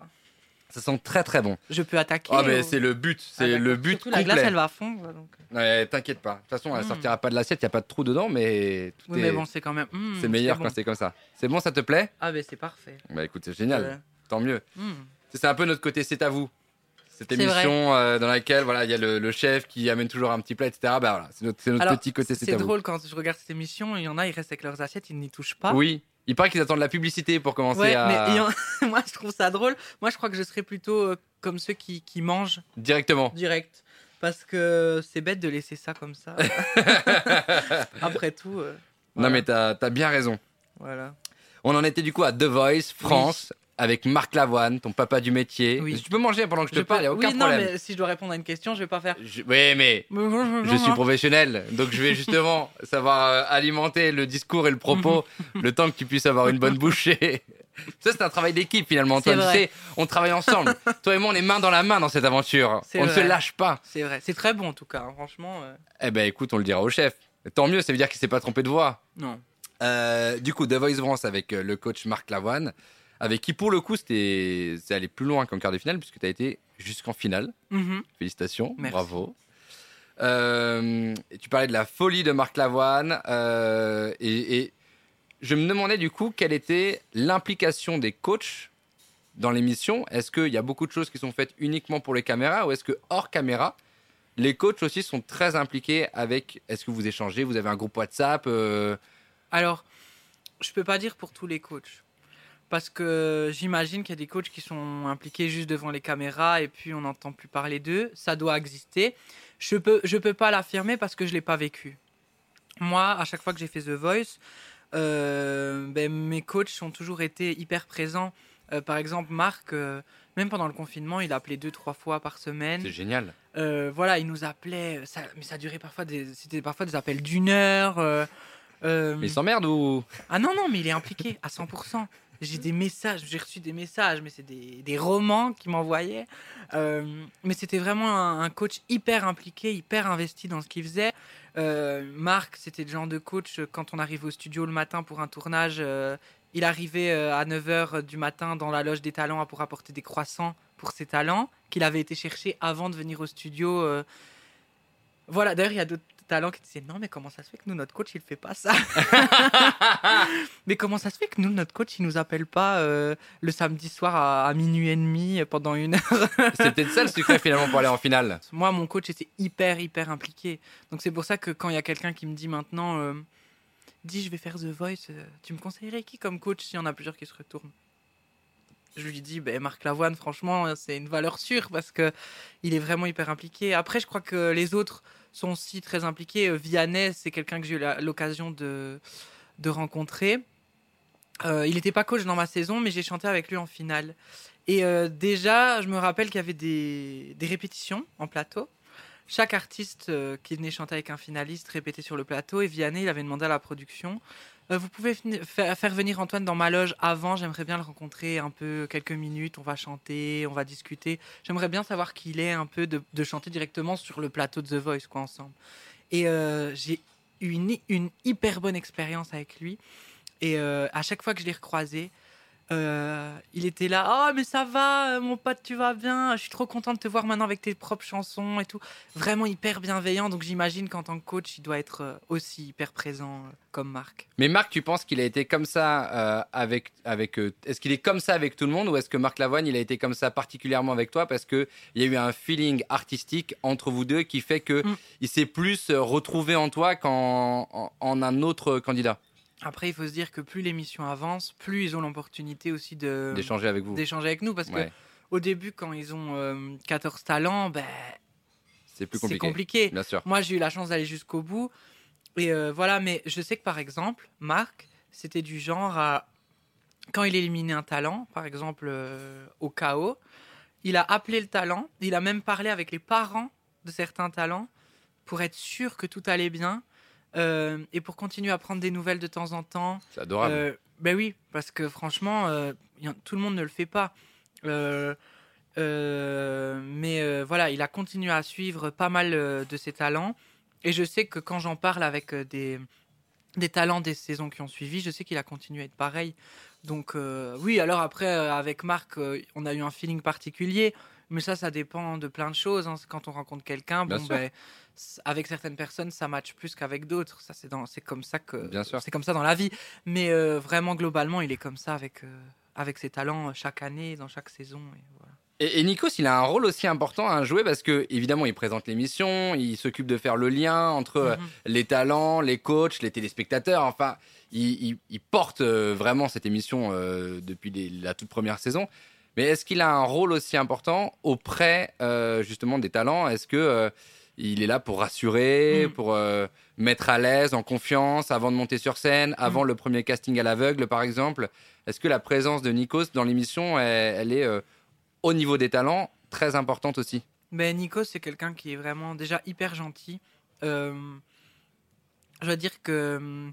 Ça sent très très bon. je peux attaquer. Ah mais ou- c'est le but, Ah, c'est d'accord. le but Surtout, la glace complet. elle va fondre donc. Ouais, t'inquiète pas. De toute façon, elle Mm. sortira pas de l'assiette, il y a pas de trou dedans, mais tout Oui est- mais bon c'est quand même. mm, c'est meilleur bon. quand c'est comme ça. C'est bon, ça te plaît? Ah ben c'est parfait. Bah écoute, c'est génial. Ouais. Tant mieux. Mm. C'est c'est un peu notre côté, c'est à vous. Cette C'est émission euh, dans laquelle voilà, il y a le, le chef qui amène toujours un petit plat, etc. Bah voilà, c'est notre, c'est notre Alors, petit côté, c'est C'est à vous. drôle quand je regarde cette émission, il y en a, ils restent avec leurs assiettes, ils n'y touchent pas. Oui, il paraît qu'ils attendent la publicité pour commencer Ouais, à mais en- [laughs] moi je trouve ça drôle. Moi je crois que je serais plutôt euh, comme ceux qui, qui mangent directement. direct. Parce que c'est bête de laisser ça comme ça. [laughs] Après tout. euh, Non mais t'as as bien raison. Voilà. On en était du coup à The Voice France avec Marc Lavoine, ton papa du métier. Oui. Tu peux manger pendant que je te parle, il a aucun oui, problème. non, mais si je dois répondre à une question, je vais pas faire. Je- Oui, mais [laughs] je suis professionnel, donc je vais justement [laughs] savoir euh, alimenter le discours et le propos [laughs] le temps que tu puisses avoir une bonne bouchée. Ça, c'est un travail d'équipe finalement. Antoine. tu sais, on travaille ensemble. Toi et moi, on est main dans la main dans cette aventure. On ne se lâche pas. C'est vrai. C'est très bon en tout cas. hein, Franchement, euh, Eh ben, écoute, on le dira au chef. Tant mieux, ça veut dire qu'il s'est pas trompé de voix. non. Euh, du coup, The Voice France avec le coach Marc Lavoine, avec qui pour le coup, c'était c'est allé plus loin qu'en quart de finale puisque tu as été jusqu'en finale. Mhm. Félicitations, Merci. bravo. Euh, et tu parlais de la folie de Marc Lavoine. euh, et, et je me demandais du coup quelle était l'implication des coachs dans l'émission. Est-ce qu'il y a beaucoup de choses qui sont faites uniquement pour les caméras ou est-ce que hors caméra, les coachs aussi sont très impliqués avec. Est-ce que vous échangez Vous avez un groupe WhatsApp euh, Alors, je peux pas dire pour tous les coachs. Parce que j'imagine qu'il y a des coachs qui sont impliqués juste devant les caméras et puis on n'entend plus parler d'eux. Ça doit exister. Je peux, je peux pas l'affirmer parce que je l'ai pas vécu. Moi, à chaque fois que j'ai fait The Voice, euh, ben, mes coachs ont toujours été hyper présents. Euh, par exemple, Marc, euh, même pendant le confinement, il appelait deux, trois fois par semaine. C'est génial. Voilà, il nous appelait, ça, mais ça durait parfois des, c'était parfois des appels d'une heure. Mais il s'emmerde ou? Ah non, non, mais il est impliqué à 100%. J'ai des messages, j'ai reçu des messages, mais c'est des, des romans qui m'envoyaient. Euh, mais c'était vraiment un, coach hyper impliqué, hyper investi dans ce qu'il faisait. Euh, Marc, c'était le genre de coach, euh, quand on arrive au studio le matin pour un tournage, il arrivait à 9h du matin dans la loge des talents pour apporter des croissants pour ses talents, qu'il avait été chercher avant de venir au studio. Voilà, d'ailleurs, il y a d'autres talents qui disaient Non, mais comment ça se fait que nous, notre coach, il fait pas ça? [laughs] Mais comment ça se fait que nous, notre coach, il nous appelle pas euh, le samedi soir à, à minuit et demi pendant une heure? C'est peut-être ça le secret finalement pour aller en finale. Moi, mon coach était hyper, hyper impliqué. Donc, c'est pour ça que quand il y a quelqu'un qui me dit maintenant euh, Dis, je vais faire The Voice, euh, tu me conseillerais qui comme coach s'il y en a plusieurs qui se retournent je lui dis, ben, Marc Lavoine, franchement, c'est une valeur sûre parce que il est vraiment hyper impliqué. Après, je crois que les autres sont aussi très impliqués. Euh, Vianney, c'est quelqu'un que j'ai eu l'occasion de, de rencontrer. Euh, il n'était pas coach dans ma saison, mais j'ai chanté avec lui en finale. Et euh, déjà, je me rappelle qu'il y avait des, des répétitions en plateau. Chaque artiste qui venait chanter avec un finaliste répétait sur le plateau. Et Vianney, il avait demandé à la production Vous pouvez faire, venir Antoine dans ma loge avant. J'aimerais bien le rencontrer un peu, quelques minutes. On va chanter, on va discuter. J'aimerais bien savoir qui il est un peu de, chanter directement sur le plateau de The Voice, quoi, ensemble. Et euh, j'ai eu une, une hyper bonne expérience avec lui. Et euh, à chaque fois que je l'ai recroisé, euh, il était là, oh mais ça va, euh, mon pote, tu vas bien, je suis trop content de te voir maintenant avec tes propres chansons et tout. Vraiment hyper bienveillant, donc j'imagine qu'en tant que coach, il doit être euh, aussi hyper présent comme Marc. Mais Marc, tu penses qu'il a été comme ça euh, avec avec euh, Est-ce qu'il est comme ça avec tout le monde ou est-ce que Marc Lavoine il a été comme ça particulièrement avec toi parce que il y a eu un feeling artistique entre vous deux qui fait que Mm. il s'est plus retrouvé en toi qu'en en, en un autre candidat? Après, il faut se dire que plus l'émission avance, plus ils ont l'opportunité aussi de d'échanger avec vous. d'échanger avec nous, parce Ouais, que au début, quand ils ont euh, 14 talents, ben, c'est plus c'est compliqué. compliqué. Bien sûr. Moi, j'ai eu la chance d'aller jusqu'au bout. Et euh, voilà, mais je sais que par exemple, Marc, c'était du genre à. Quand il éliminait un talent, par exemple euh, au chaos, il a appelé le talent, il a même parlé avec les parents de certains talents pour être sûr que tout allait bien euh, et pour continuer à prendre des nouvelles de temps en temps. C'est adorable. Euh, ben oui, parce que franchement, euh, y en- tout le monde ne le fait pas. Euh, mais voilà, il a continué à suivre pas mal de ses talents. Et je sais que quand j'en parle avec des, des talents des saisons qui ont suivi, je sais qu'il a continué à être pareil. Donc oui, alors après, avec Marc, on a eu un feeling particulier. Mais ça, ça dépend de plein de choses. hein. Quand on rencontre quelqu'un, bon, ben, avec certaines personnes, ça match plus qu'avec d'autres. Ça, c'est dans- c'est comme ça que Bien sûr. c'est comme ça dans la vie. Mais euh, vraiment, globalement, il est comme ça avec, euh, avec ses talents euh, chaque année, dans chaque saison. Et voilà. Et, et Nikos, il a un rôle aussi important à jouer parce que évidemment, il présente l'émission, il s'occupe de faire le lien entre Mhm. les talents, les coachs, les téléspectateurs. Enfin, il, il- il porte vraiment cette émission euh, depuis les- la toute première saison. Mais est-ce qu'il a un rôle aussi important auprès justement des talents? Est-ce que il est là pour rassurer, Mm. pour euh, mettre à l'aise, en confiance, avant de monter sur scène, avant le premier casting à l'aveugle, par exemple Est-ce que la présence de Nikos dans l'émission, elle, elle est euh, au niveau des talents très importante aussi? Mais Nico, c'est quelqu'un qui est vraiment déjà hyper gentil. Euh, je dois dire que hum,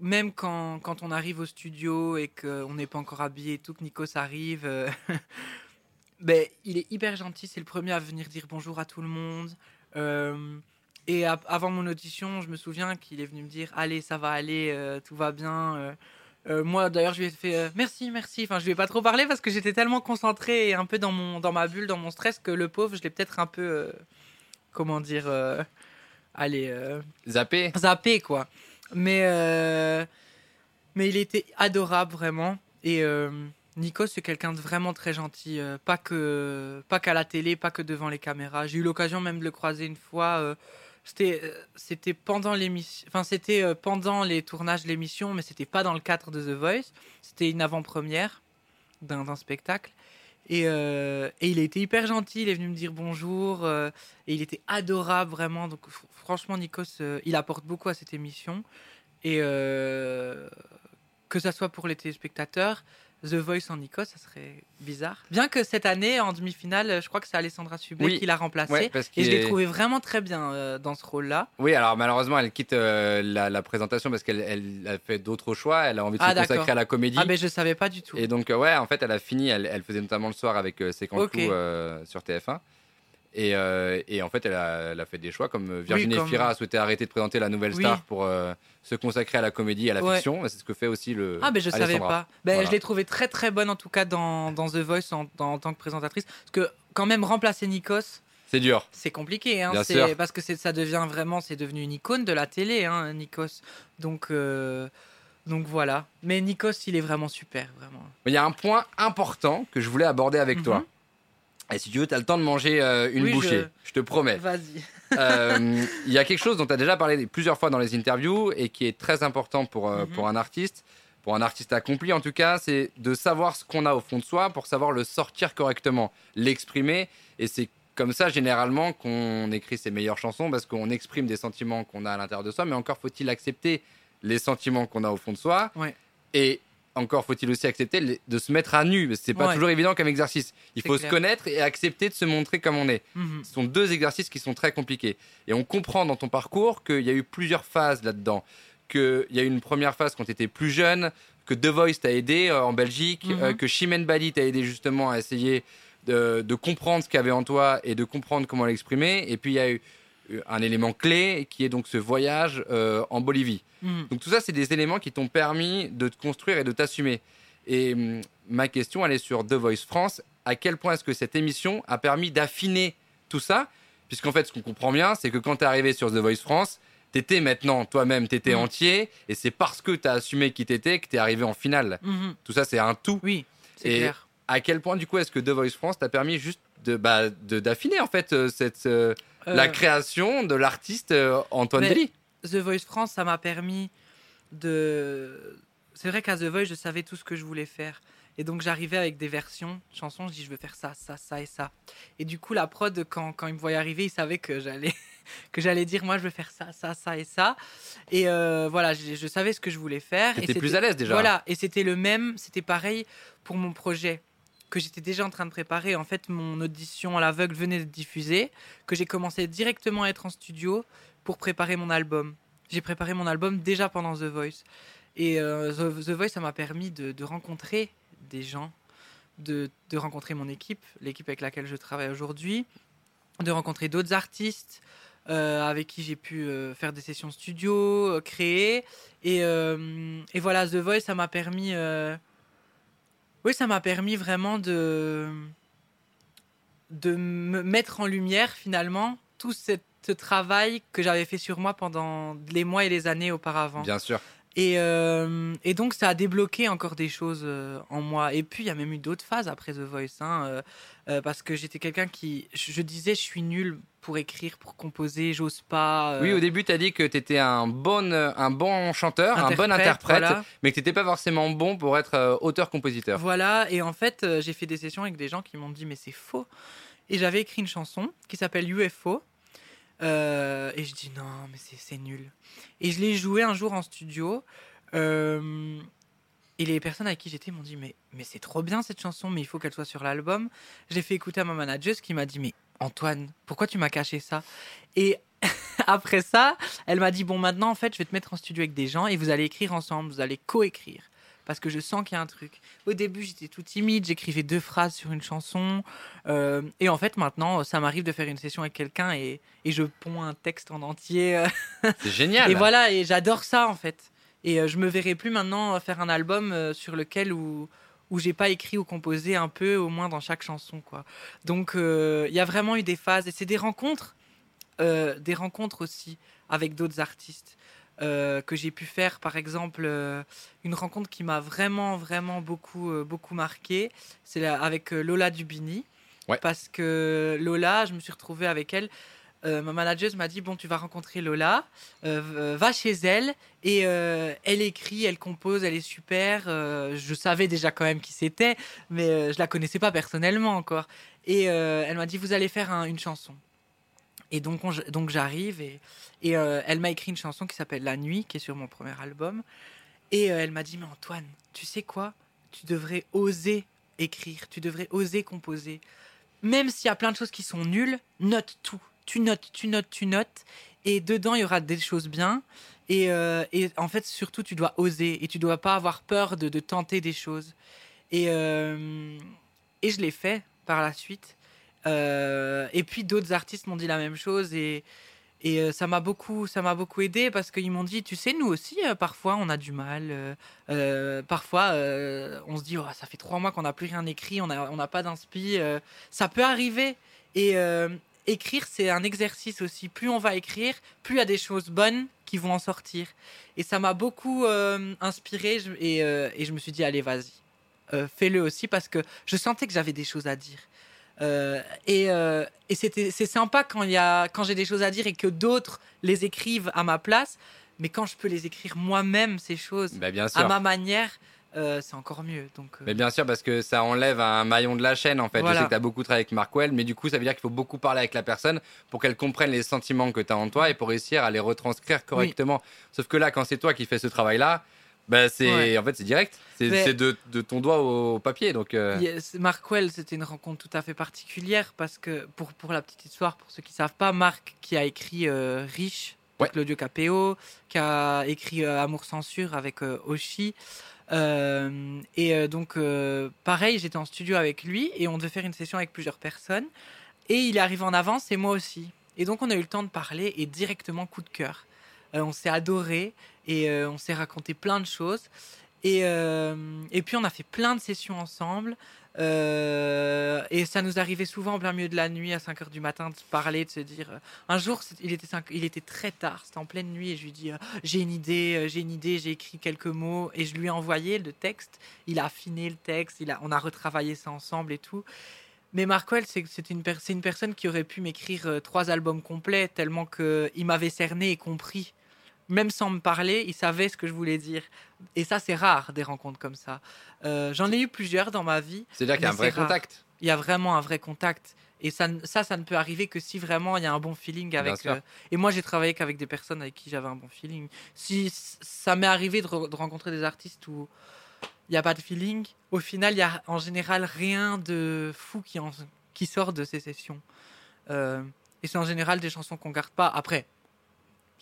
même quand, quand on arrive au studio et qu'on n'est pas encore habillé et tout, que Nikos arrive, [laughs] ben, il est hyper gentil. C'est le premier à venir dire bonjour à tout le monde. Euh, et a- avant mon audition, je me souviens qu'il est venu me dire Allez, ça va aller, euh, tout va bien. euh. Moi, d'ailleurs, je lui ai fait euh, merci, merci. Enfin, je lui ai pas trop parlé parce que j'étais tellement concentré et un peu dans, mon, dans ma bulle, dans mon stress, que le pauvre, je l'ai peut-être un peu. euh, comment dire Allez. Zappé zappé quoi. Mais mais il était adorable vraiment et Nico c'est quelqu'un de vraiment très gentil, euh, pas que pas qu'à la télé, pas que devant les caméras. J'ai eu l'occasion même de le croiser une fois. euh, c'était euh, c'était pendant l'émission, enfin c'était pendant les tournages de l'émission, mais c'était pas dans le cadre de The Voice. C'était une avant-première d'un spectacle. Et, et il a été hyper gentil, il est venu me dire bonjour, et il était adorable vraiment. Donc fr- franchement, Nikos, il apporte beaucoup à cette émission. Et que ça soit pour les téléspectateurs, The Voice en Nikos, ça serait bizarre. Bien que cette année, en demi-finale, je crois que c'est Alessandra Sublet Oui. qui l'a remplacée. Ouais, et je l'ai est- trouvé vraiment très bien euh, dans ce rôle-là. Oui, alors malheureusement, elle quitte euh, la, la présentation parce qu'elle elle a fait d'autres choix. Elle a envie de Ah, se consacrer à la comédie. Ah, ben je savais pas du tout. Et donc, euh, ouais, en fait, elle a fini. Elle, elle faisait notamment le soir avec Séquence Ok. Clou, euh, sur TF1. Et, euh, et en fait, elle a, elle a fait des choix comme Virginie comme- Fira a souhaité arrêter de présenter la nouvelle Oui. star pour euh, se consacrer à la comédie et à la Ouais. fiction. C'est ce que fait aussi le. Ah, ben je savais Alessandra. pas. Ben, Voilà. Je l'ai trouvé très très bonne en tout cas dans, dans The Voice en, dans- en tant que présentatrice. Parce que quand même remplacer Nikos, C'est dur. c'est compliqué. Hein. Bien C'est- sûr. Parce que ça devient vraiment, c'est devenu une icône de la télé, hein, Nikos. Donc, euh, donc voilà. Mais Nikos, il est vraiment super, vraiment. Mais il y a un point important que je voulais aborder avec Mhm. toi. Et si tu veux, tu as le temps de manger euh, une Oui, bouchée. je- je te promets. Vas-y. Euh, Il y a quelque chose dont tu as déjà parlé plusieurs fois dans les interviews et qui est très important pour, euh, Mhm. pour un artiste, pour un artiste accompli en tout cas, c'est de savoir ce qu'on a au fond de soi pour savoir le sortir correctement, l'exprimer. Et c'est comme ça généralement qu'on écrit ses meilleures chansons parce qu'on exprime des sentiments qu'on a à l'intérieur de soi, mais encore faut-il accepter les sentiments qu'on a au fond de soi. Ouais. Et encore faut-il aussi accepter de se mettre à nu. C'est pas Ouais. toujours évident comme exercice. Il faut clair. se connaître et accepter de se montrer comme on est. Mhm. Ce sont deux exercices qui sont très compliqués. Et on comprend dans ton parcours qu'il y a eu plusieurs phases là-dedans. Qu'il y a eu une première phase quand tu étais plus jeune, que The Voice t'a aidé euh, en Belgique, Mhm. euh, que Chimène Bali t'a aidé justement à essayer de, de comprendre ce qu'il y avait en toi et de comprendre comment l'exprimer. Et puis il y a eu un élément clé qui est donc ce voyage euh, en Bolivie. Mhm. Donc tout ça, c'est des éléments qui t'ont permis de te construire et de t'assumer. Et hum, ma question, elle est sur The Voice France. À quel point est-ce que cette émission a permis d'affiner tout ça? Puisqu'en fait, ce qu'on comprend bien, c'est que quand tu es arrivé sur The Voice France, t'étais maintenant toi-même, t'étais Mhm. entier, et c'est parce que tu as assumé qui t'étais que t'es arrivé en finale. Mhm. Tout ça, c'est un tout. Oui, c'est clair. À quel point, du coup, est-ce que The Voice France t'a permis juste de bah, d'affiner en fait euh, cette euh, la Euh, création de l'artiste euh, Antoine Dely The Voice France, ça m'a permis de. C'est vrai qu'à The Voice, je savais tout ce que je voulais faire. Et donc j'arrivais avec des versions de chansons, je dis je veux faire ça, ça, ça et ça. Et du coup la prod, quand, quand il me voyait arriver, il savait que j'allais [laughs] que j'allais dire moi je veux faire ça, ça, ça et ça. Et euh, voilà, je, je savais ce que je voulais faire. et T'étais plus à l'aise déjà. Voilà, et c'était le même, c'était pareil pour mon projet que j'étais déjà en train de préparer. En fait, mon audition à l'aveugle venait d'être diffusée, que j'ai commencé directement à être en studio pour préparer mon album. J'ai préparé mon album déjà pendant The Voice. Et euh, The, Voice, ça m'a permis de, de rencontrer des gens, de, de rencontrer mon équipe, l'équipe avec laquelle je travaille aujourd'hui, de rencontrer d'autres artistes euh, avec qui j'ai pu euh, faire des sessions studio, créer. Et voilà, The Voice, ça m'a permis. Oui, ça m'a permis vraiment de me mettre en lumière finalement tout ce travail que j'avais fait sur moi pendant les mois et les années auparavant. Bien sûr. Et, euh, et donc, ça a débloqué encore des choses euh, en moi. Et puis, il y a même eu d'autres phases après The Voice. hein, euh, parce que j'étais quelqu'un qui. Je, je disais, je suis nul pour écrire, pour composer, j'ose pas. Oui, au début, tu as dit que tu étais un bon, un bon chanteur, un bon interprète, voilà. mais que tu n'étais pas forcément bon pour être auteur-compositeur. Voilà, et en fait, j'ai fait des sessions avec des gens qui m'ont dit, mais c'est faux. Et j'avais écrit une chanson qui s'appelle UFO. Euh, et je dis, non, mais c'est nul. Et je l'ai jouée un jour en studio. euh, et les personnes avec qui j'étais m'ont dit, mais, mais c'est trop bien cette chanson, mais il faut qu'elle soit sur l'album. Je l'ai fait écouter à ma manageuse qui m'a dit, mais Antoine, pourquoi tu m'as caché ça? Et [laughs] après ça, elle m'a dit, bon, maintenant, en fait, je vais te mettre en studio avec des gens et vous allez écrire ensemble, vous allez coécrire parce que je sens qu'il y a un truc. Au début, j'étais tout timide, j'écrivais deux phrases sur une chanson. euh, et en fait, maintenant, ça m'arrive de faire une session avec quelqu'un et, et je ponds un texte en entier. euh, [laughs] C'est génial. et voilà, et j'adore ça, en fait. Et euh, je me verrai plus maintenant faire un album sur lequel où, où j'ai pas écrit ou composé un peu, au moins dans chaque chanson, quoi. Donc, euh, il y a vraiment eu des phases. Et c'est des rencontres, euh, des rencontres aussi avec d'autres artistes. Euh, que j'ai pu faire, par exemple, euh, une rencontre qui m'a vraiment, vraiment beaucoup, euh, beaucoup marqué, c'est avec Lola Dubini. Ouais. Parce que Lola, je me suis retrouvée avec elle. Ma manageuse m'a dit Bon, tu vas rencontrer Lola, va chez elle. Et elle écrit, elle compose, elle est super. Je savais déjà quand même qui c'était, mais je la connaissais pas personnellement encore. Et elle m'a dit Vous allez faire un- une chanson. Et donc, on- donc j'arrive et, et euh, elle m'a écrit une chanson qui s'appelle La Nuit, qui est sur mon premier album. Et euh, elle m'a dit, mais Antoine, tu sais quoi? Tu devrais oser écrire, tu devrais oser composer. Même s'il y a plein de choses qui sont nulles, note tout. Tu notes, tu notes, tu notes. Et dedans, il y aura des choses bien. Et, euh, et en fait, surtout, tu dois oser. Et tu dois pas avoir peur de, de tenter des choses. Et, et je l'ai fait par la suite. Euh, et puis d'autres artistes m'ont dit la même chose. Et, euh, ça m'a beaucoup, beaucoup aidé parce qu'ils m'ont dit, tu sais, nous aussi, euh, parfois, on a du mal. parfois, on se dit, Oh, ça fait trois mois qu'on n'a plus rien écrit, on n'a pas d'inspi. ça peut arriver. Et écrire, c'est un exercice aussi. Plus on va écrire, plus il y a des choses bonnes qui vont en sortir. Et ça m'a beaucoup inspiré. Et, et je me suis dit, allez, vas-y, fais-le aussi parce que je sentais que j'avais des choses à dire. Euh, et euh, et c'est sympa quand y a quand j'ai des choses à dire et que d'autres les écrivent à ma place mais quand je peux les écrire moi-même ces choses Bah, bien à ma manière euh, c'est encore mieux donc euh, Mais bien sûr, parce que ça enlève un maillon de la chaîne en fait. Voilà. Je sais que tu as beaucoup travaillé avec Markwell, mais du coup, ça veut dire qu'il faut beaucoup parler avec la personne pour qu'elle comprenne les sentiments que tu as en toi et pour réussir à les retranscrire correctement. Sauf que là, quand c'est toi qui fais ce travail-là, bah, c'est Ouais. en fait c'est direct. C'est Mais- de, de ton doigt au papier. Donc, euh, Yes, Markwell, c'était une rencontre tout à fait particulière parce que, pour, pour la petite histoire, pour ceux qui savent pas, Marc qui a écrit euh, Riche avec Ouais. Claudio Capéo, qui a écrit euh, Amour Censure avec euh, Oshi. Euh, et donc, pareil, j'étais en studio avec lui et on devait faire une session avec plusieurs personnes. Et il est arrivé en avance et moi aussi. Et donc, on a eu le temps de parler et directement coup de cœur. Euh, on s'est adoré et euh, on s'est raconté plein de choses. Et, euh, et puis on a fait plein de sessions ensemble. Et ça nous arrivait souvent en plein milieu de la nuit, à 5 h du matin, de se parler, de se dire. un jour, il était, il était très tard, c'était en pleine nuit, et je lui dis J'ai une idée, j'ai une idée, j'ai écrit quelques mots. Et je lui ai envoyé le texte. Il a affiné le texte, il a, on a retravaillé ça ensemble et tout. Mais Markwell, c'est une, une personne qui aurait pu m'écrire trois albums complets, tellement qu'il m'avait cerné et compris. Même sans me parler, il savait ce que je voulais dire. Et ça, c'est rare, des rencontres comme ça. Euh, J'en ai eu plusieurs dans ma vie. c'est-à-dire qu'il y a un vrai rare. contact. Il y a vraiment un vrai contact. Et ça, ça, ça ne peut arriver que si vraiment il y a un bon feeling avec. euh, et moi, j'ai travaillé qu'avec des personnes avec qui j'avais un bon feeling. Si ça m'est arrivé de, re- de rencontrer des artistes où il n'y a pas de feeling, au final, il y a en général rien de fou qui, en- qui sort de ces sessions. Euh, et c'est en général des chansons qu'on garde pas. Après,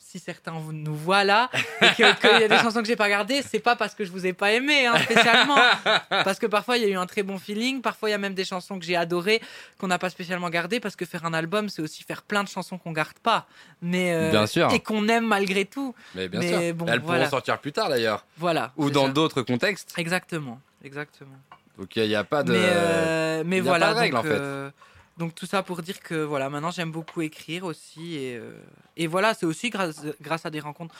si certains nous voient là et que- qu'il y a des chansons que j'ai pas gardées, c'est pas parce que je vous ai pas aimé hein, spécialement. Parce que parfois il y a eu un très bon feeling, parfois il y a même des chansons que j'ai adorées qu'on n'a pas spécialement gardées parce que faire un album c'est aussi faire plein de chansons qu'on garde pas, mais euh, Bien sûr. et qu'on aime malgré tout. Mais bien mais sûr. bon, Elles voilà. pourront sortir plus tard d'ailleurs. Voilà. Ou dans d'autres contextes. Exactement, exactement. Donc il n'y a, pas de. Mais, euh, mais y a voilà. pas de règle, donc, en fait. euh, donc tout ça pour dire que voilà, maintenant j'aime beaucoup écrire aussi et, euh, et voilà, c'est aussi grâce, grâce à des rencontres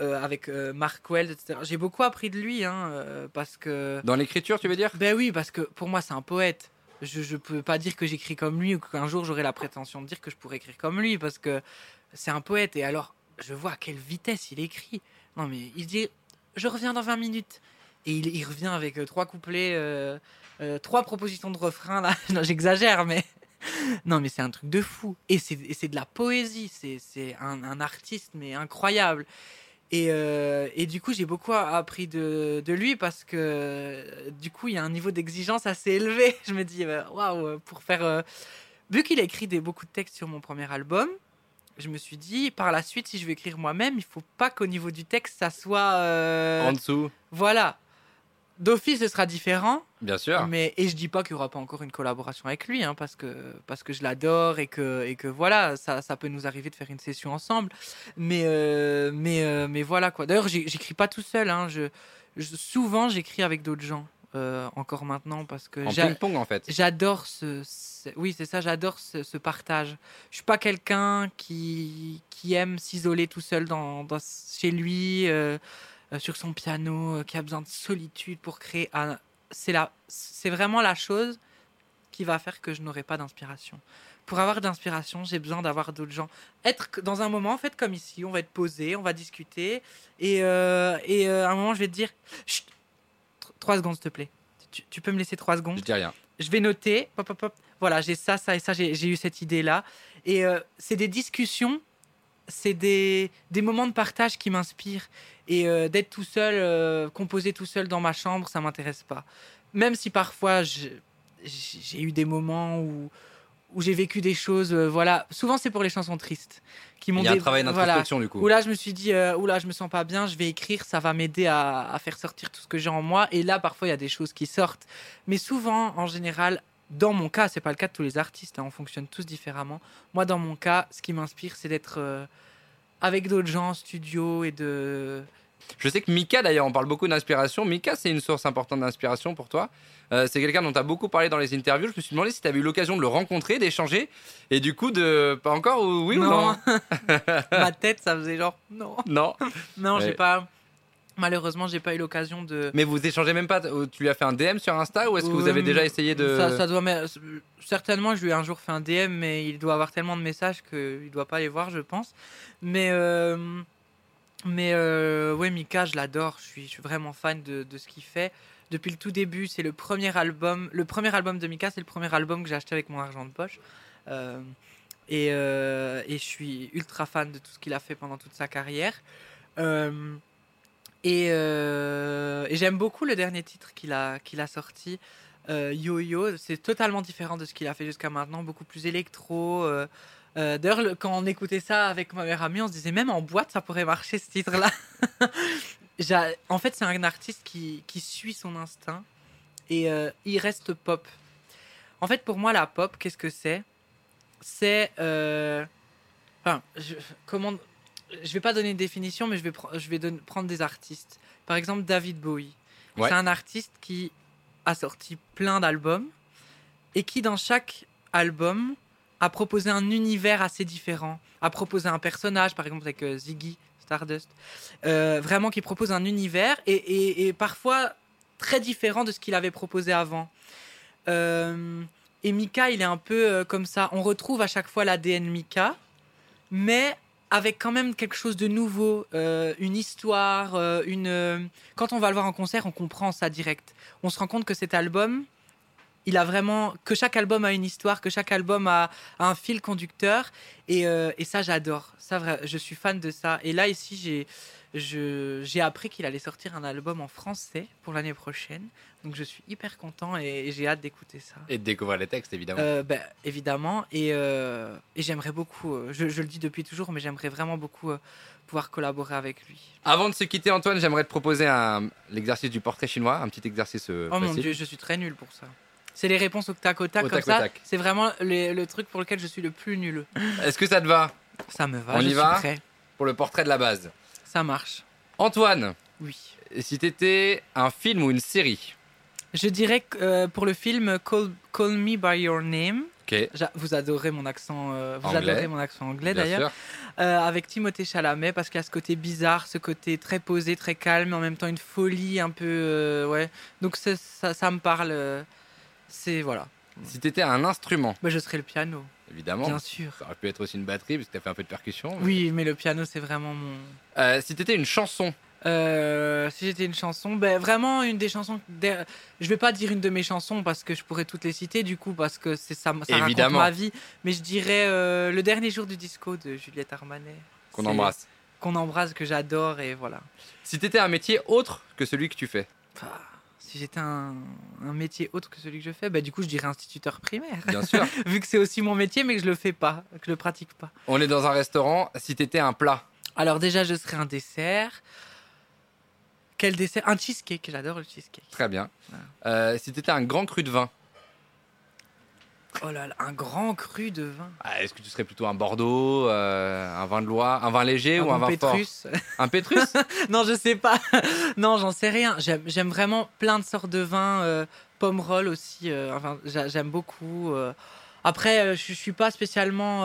euh, avec euh, Mark Wells, etc. J'ai beaucoup appris de lui, hein, euh, parce que Dans l'écriture, tu veux dire? Ben oui, parce que pour moi c'est un poète. Je ne peux pas dire que j'écris comme lui ou qu'un jour j'aurai la prétention de dire que je pourrais écrire comme lui parce que c'est un poète et alors je vois à quelle vitesse il écrit. Non mais il dit je reviens dans 20 minutes et il, il revient avec trois couplets, trois propositions de refrain là. [laughs] j'exagère mais non mais c'est un truc de fou et c'est de la poésie. C'est un, un artiste mais incroyable. Et, euh, et du coup, j'ai beaucoup appris de, de lui parce que du coup, il y a un niveau d'exigence assez élevé. [laughs] Je me dis, euh, waouh, pour faire. euh, Vu qu'il a écrit des, beaucoup de textes sur mon premier album, je me suis dit, par la suite, si je veux écrire moi-même, il faut pas qu'au niveau du texte, ça soit. euh, En dessous, Voilà. D'office, ce sera différent. bien sûr. Mais, et je dis pas qu'il y aura pas encore une collaboration avec lui, hein, parce que parce que je l'adore et que et que voilà, ça, ça peut nous arriver de faire une session ensemble. Mais euh, mais euh, mais voilà quoi. D'ailleurs, j'écris pas tout seul. Hein, je, je- souvent j'écris avec d'autres gens. euh, encore maintenant parce que En ping-pong en fait. j'adore ce, ce- oui c'est ça j'adore ce, ce partage je suis pas quelqu'un qui qui aime s'isoler tout seul dans, dans- chez lui sur son piano euh, qui a besoin de solitude pour créer un- c'est la c'est vraiment la chose qui va faire que je n'aurai pas d'inspiration pour avoir d'inspiration j'ai besoin d'avoir d'autres gens être dans un moment en fait comme ici on va être posé on va discuter et euh, et euh, à un moment je vais te dire Chut, tr- trois secondes s'il te plaît tu, tu peux me laisser trois secondes? Je dis rien. je vais noter, pop, pop, pop. voilà, j'ai ça, ça et ça, j'ai j'ai eu cette idée-là. Et euh, c'est des discussions c'est des, des moments de partage qui m'inspirent. Et euh, d'être tout seul, euh, composer tout seul dans ma chambre, ça m'intéresse pas. Même si parfois j'ai eu des moments où, où j'ai vécu des choses, euh, voilà. Souvent c'est pour les chansons tristes qui m'ont Il y a un travail voilà. d'introspection du coup. Où là, je me suis dit, euh, oula, je me sens pas bien, je vais écrire, ça va m'aider à, à faire sortir tout ce que j'ai en moi. Et là, parfois, il y a des choses qui sortent. Mais souvent, en général, dans mon cas, c'est pas le cas de tous les artistes, hein, on fonctionne tous différemment. Moi, dans mon cas, ce qui m'inspire, c'est d'être euh, avec d'autres gens en studio et de. Je sais que Mika, d'ailleurs, on parle beaucoup d'inspiration. Mika, c'est une source importante d'inspiration pour toi. Euh, c'est quelqu'un dont tu as beaucoup parlé dans les interviews. Je me suis demandé si tu avais eu l'occasion de le rencontrer, d'échanger. Et du coup, de. Pas encore ou oui ou non [laughs] Ma tête, ça faisait genre, non. Non. Non, Ouais. j'ai pas. Malheureusement, j'ai pas eu l'occasion de. Mais vous échangez même pas. Tu lui as fait un DM sur Insta ou est-ce que vous Euh, avez déjà essayé de. Ça, ça doit. mais- Certainement, je lui ai un jour fait un DM, mais il doit avoir tellement de messages qu'il doit pas les voir, je pense. Mais. euh, Mais euh, ouais, Mika, je l'adore. Je suis, je suis vraiment fan de, de ce qu'il fait. Depuis le tout début, c'est le premier album. Le premier album de Mika, c'est le premier album que j'ai acheté avec mon argent de poche. Euh, et, euh, et je suis ultra fan de tout ce qu'il a fait pendant toute sa carrière. Euh, et euh, et j'aime beaucoup le dernier titre qu'il a, qu'il a sorti, euh, Yo Yo. C'est totalement différent de ce qu'il a fait jusqu'à maintenant, beaucoup plus électro. euh, D'ailleurs, le- quand on écoutait ça avec ma meilleure amie, on se disait même en boîte, ça pourrait marcher ce titre-là. [laughs] En fait, c'est un artiste qui, qui suit son instinct et il reste pop. En fait, pour moi, la pop, qu'est-ce que c'est? C'est. Enfin, comment. Je vais pas donner une définition, mais je vais, je vais prendre des artistes. Par exemple, David Bowie. Ouais. C'est un artiste qui a sorti plein d'albums et qui, dans chaque album, a proposé un univers assez différent, a proposé un personnage, par exemple avec euh, Ziggy Stardust, euh, vraiment qui propose un univers et, et- et parfois très différent de ce qu'il avait proposé avant. Euh, et Mika, il est un peu euh, comme ça. On retrouve à chaque fois l'ADN Mika, mais avec quand même quelque chose de nouveau, euh, une histoire, euh, une. euh, Quand on va le voir en concert, on comprend ça direct. On se rend compte que cet album, il a vraiment que chaque album a une histoire, que chaque album a, un fil conducteur, et, et ça j'adore. Ça, je suis fan de ça. Et là ici, j'ai j'ai appris qu'il allait sortir un album en français pour l'année prochaine, donc je suis hyper content et, j'ai hâte d'écouter ça. Et de découvrir les textes, évidemment. Euh, ben, évidemment, et, euh, et j'aimerais beaucoup, euh, je, je le dis depuis toujours, mais j'aimerais vraiment beaucoup euh, pouvoir collaborer avec lui. Avant de se quitter, Antoine, j'aimerais te proposer l'exercice du portrait chinois, un petit exercice Oh mon dieu, je suis très nul pour ça. C'est les réponses au tac au tac Au comme tac ça. C'est vraiment le, le truc pour lequel je suis le plus nul. Est-ce que ça te va? Ça me va, On je y va? prêt. pour le portrait de la base Ça marche. Antoine, Oui. si t'étais un film ou une série? Je dirais euh, pour le film Call, Call Me by Your Name, Ok, j'a- vous adorez mon accent, euh, vous Anglais. adorez mon accent anglais d'ailleurs. Euh, avec Timothée Chalamet parce qu'il y a ce côté bizarre, ce côté très posé, très calme, en même temps une folie un peu, euh, ouais. Donc ça, ça me parle. c'est voilà. Si t'étais un instrument, Bah, je serais le piano, évidemment. bien sûr. Ça aurait pu être aussi une batterie, parce que t'as fait un peu de percussion. mais- Oui, mais le piano c'est vraiment mon. Si t'étais une chanson, Euh, si j'étais une chanson, ben vraiment une des chansons. Je vais pas dire une de mes chansons parce que je pourrais toutes les citer du coup parce que c'est ça, ça raconte Évidemment. ma vie. Mais je dirais euh, le dernier jour du disco de Juliette Armanet. qu'on embrasse. Qu'on embrasse, que j'adore et voilà. Si t'étais un métier autre que celui que tu fais, Ah, si j'étais un, un métier autre que celui que je fais, ben du coup je dirais instituteur primaire. bien sûr. [laughs] Vu que c'est aussi mon métier mais que je le fais pas, que je le pratique pas. On est dans un restaurant. Si t'étais un plat, Alors déjà je serais un dessert. Quel dessert? Un cheesecake, j'adore le cheesecake. très bien. Euh, si t'étais un grand cru de vin, Oh là là, un grand cru de vin. ah, est-ce que tu serais plutôt un Bordeaux, euh, un vin de Loire, un vin léger ou un bon vin fort? Pétrus. Un Pétrus? [laughs] Non, je sais pas. [laughs] non, j'en sais rien. J'aime vraiment plein de sortes de vins. Euh, pomme roll aussi. euh, enfin, j'a- j'aime beaucoup. Après, je je suis pas spécialement.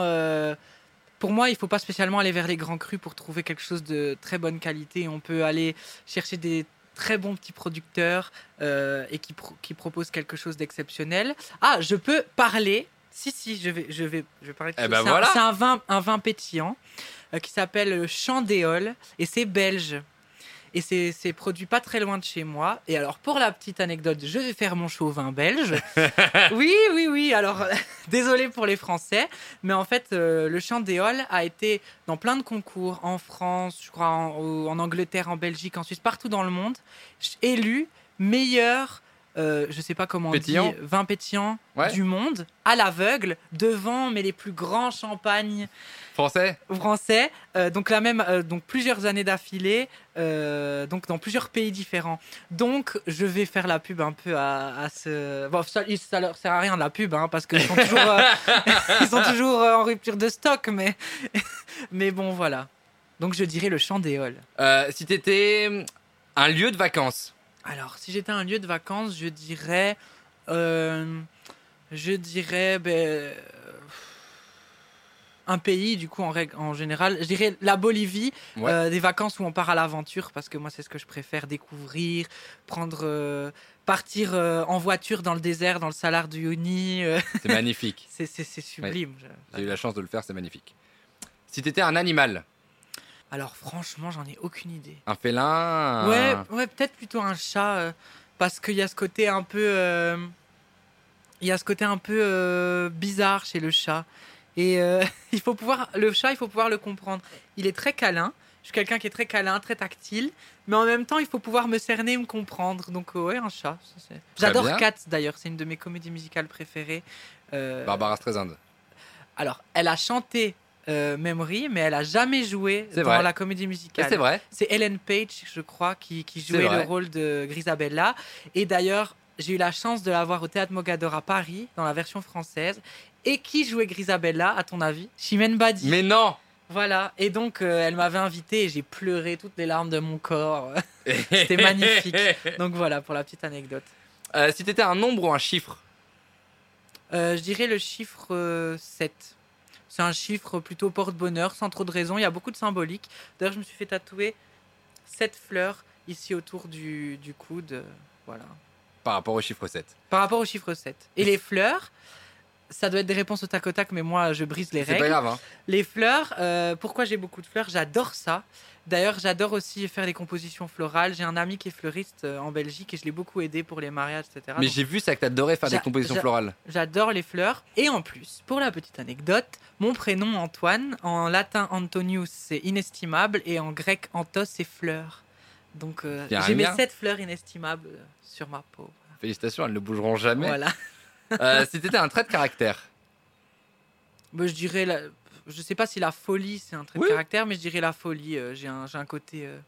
Pour moi, il faut pas spécialement aller vers les grands crus pour trouver quelque chose de très bonne qualité. On peut aller chercher des très bons petits producteurs euh, et qui, pro- qui proposent quelque chose d'exceptionnel. Ah, je peux parler. Si, si, je vais, je vais, je vais parler de Eh ben C'est un- voilà. Un vin, un vin pétillant euh, qui s'appelle le Chandéol et c'est belge. Et c'est produit pas très loin de chez moi. Et alors, pour la petite anecdote, je vais faire mon show au vin belge. [laughs] oui, oui, oui. Alors, [laughs] désolé pour les Français, mais en fait, euh, le chant d'éole a été dans plein de concours en France, je crois en, Angleterre, en Belgique, en Suisse, partout dans le monde, élu meilleur. Euh, je sais pas comment on dit, vin pétillant Ouais. du monde, à l'aveugle, devant mais les plus grands champagnes Français français, euh, donc la même, euh, donc plusieurs années d'affilée, donc dans plusieurs pays différents. Donc je vais faire la pub un peu à, à ce. Bon, ça, ça leur sert à rien de la pub, hein, parce qu'ils sont toujours, [laughs] ils sont toujours en rupture de stock, mais, [laughs] mais bon voilà. Donc je dirais le champ d'éole. Euh, Si t'étais un lieu de vacances, Alors si j'étais un lieu de vacances, je dirais, euh, je dirais, ben, euh, un pays du coup en règle en général. Je dirais la Bolivie. Ouais. Euh, des vacances où on part à l'aventure parce que moi c'est ce que je préfère découvrir prendre euh, partir euh, en voiture dans le désert dans le salar du euh, c'est magnifique. [laughs] c'est sublime J'ai eu la chance de le faire, c'est magnifique. Si t'étais un animal, alors franchement j'en ai aucune idée. Un félin, ouais ouais peut-être plutôt un chat euh, parce qu'il y a ce côté un peu euh, il y a ce côté un peu euh, bizarre chez le chat. Et [laughs] il faut pouvoir le chat il faut pouvoir le comprendre. Il est très câlin. Je suis quelqu'un qui est très câlin très tactile. Mais en même temps il faut pouvoir me cerner me comprendre. Donc ouais un chat j'adore. Cats d'ailleurs. C'est une de mes comédies musicales préférées. Barbara Streisand. alors elle a chanté euh, Memory mais elle a jamais joué dans vrai. la comédie musicale C'est vrai. c'est Ellen Page, je crois, qui, jouait le rôle de Grisabella. Et d'ailleurs, j'ai eu la chance de la voir au Théâtre Mogador à Paris, dans la version française. Et qui jouait Grisabella, à ton avis? Chimène Badi. Mais non Voilà. Et donc, euh, elle m'avait invité et j'ai pleuré toutes les larmes de mon corps. [laughs] C'était [laughs] magnifique. donc voilà, pour la petite anecdote. Euh, si t'étais un nombre ou un chiffre, Euh, je dirais le chiffre euh, 7. C'est un chiffre plutôt porte-bonheur, sans trop de raison. Il y a beaucoup de symbolique. D'ailleurs, je me suis fait tatouer 7 fleurs ici autour du, du coude. Voilà. par rapport au chiffre 7. Par rapport au chiffre 7. Et les fleurs, ça doit être des réponses au tac au tac, mais moi, je brise les C'est règles. pas grave, hein. Les fleurs, euh, pourquoi j'ai beaucoup de fleurs? J'adore ça. D'ailleurs, j'adore aussi faire des compositions florales. J'ai un ami qui est fleuriste euh, en Belgique et je l'ai beaucoup aidé pour les mariages, etc. Mais Donc, j'ai vu ça que t'adorais faire des J'a- compositions j'a- florales. J'adore les fleurs. Et en plus, pour la petite anecdote, mon prénom Antoine, en latin Antonius, c'est inestimable, et en grec Anthos, c'est fleur. Donc euh, j'ai mes sept fleurs inestimables sur ma peau. Félicitations, elles ne bougeront jamais. Voilà. Euh, si t'étais un trait de caractère, Bah, je dirais, la... je sais pas si la folie c'est un trait Oui. de caractère, mais je dirais la folie. euh, j'ai un, j'ai un côté, euh,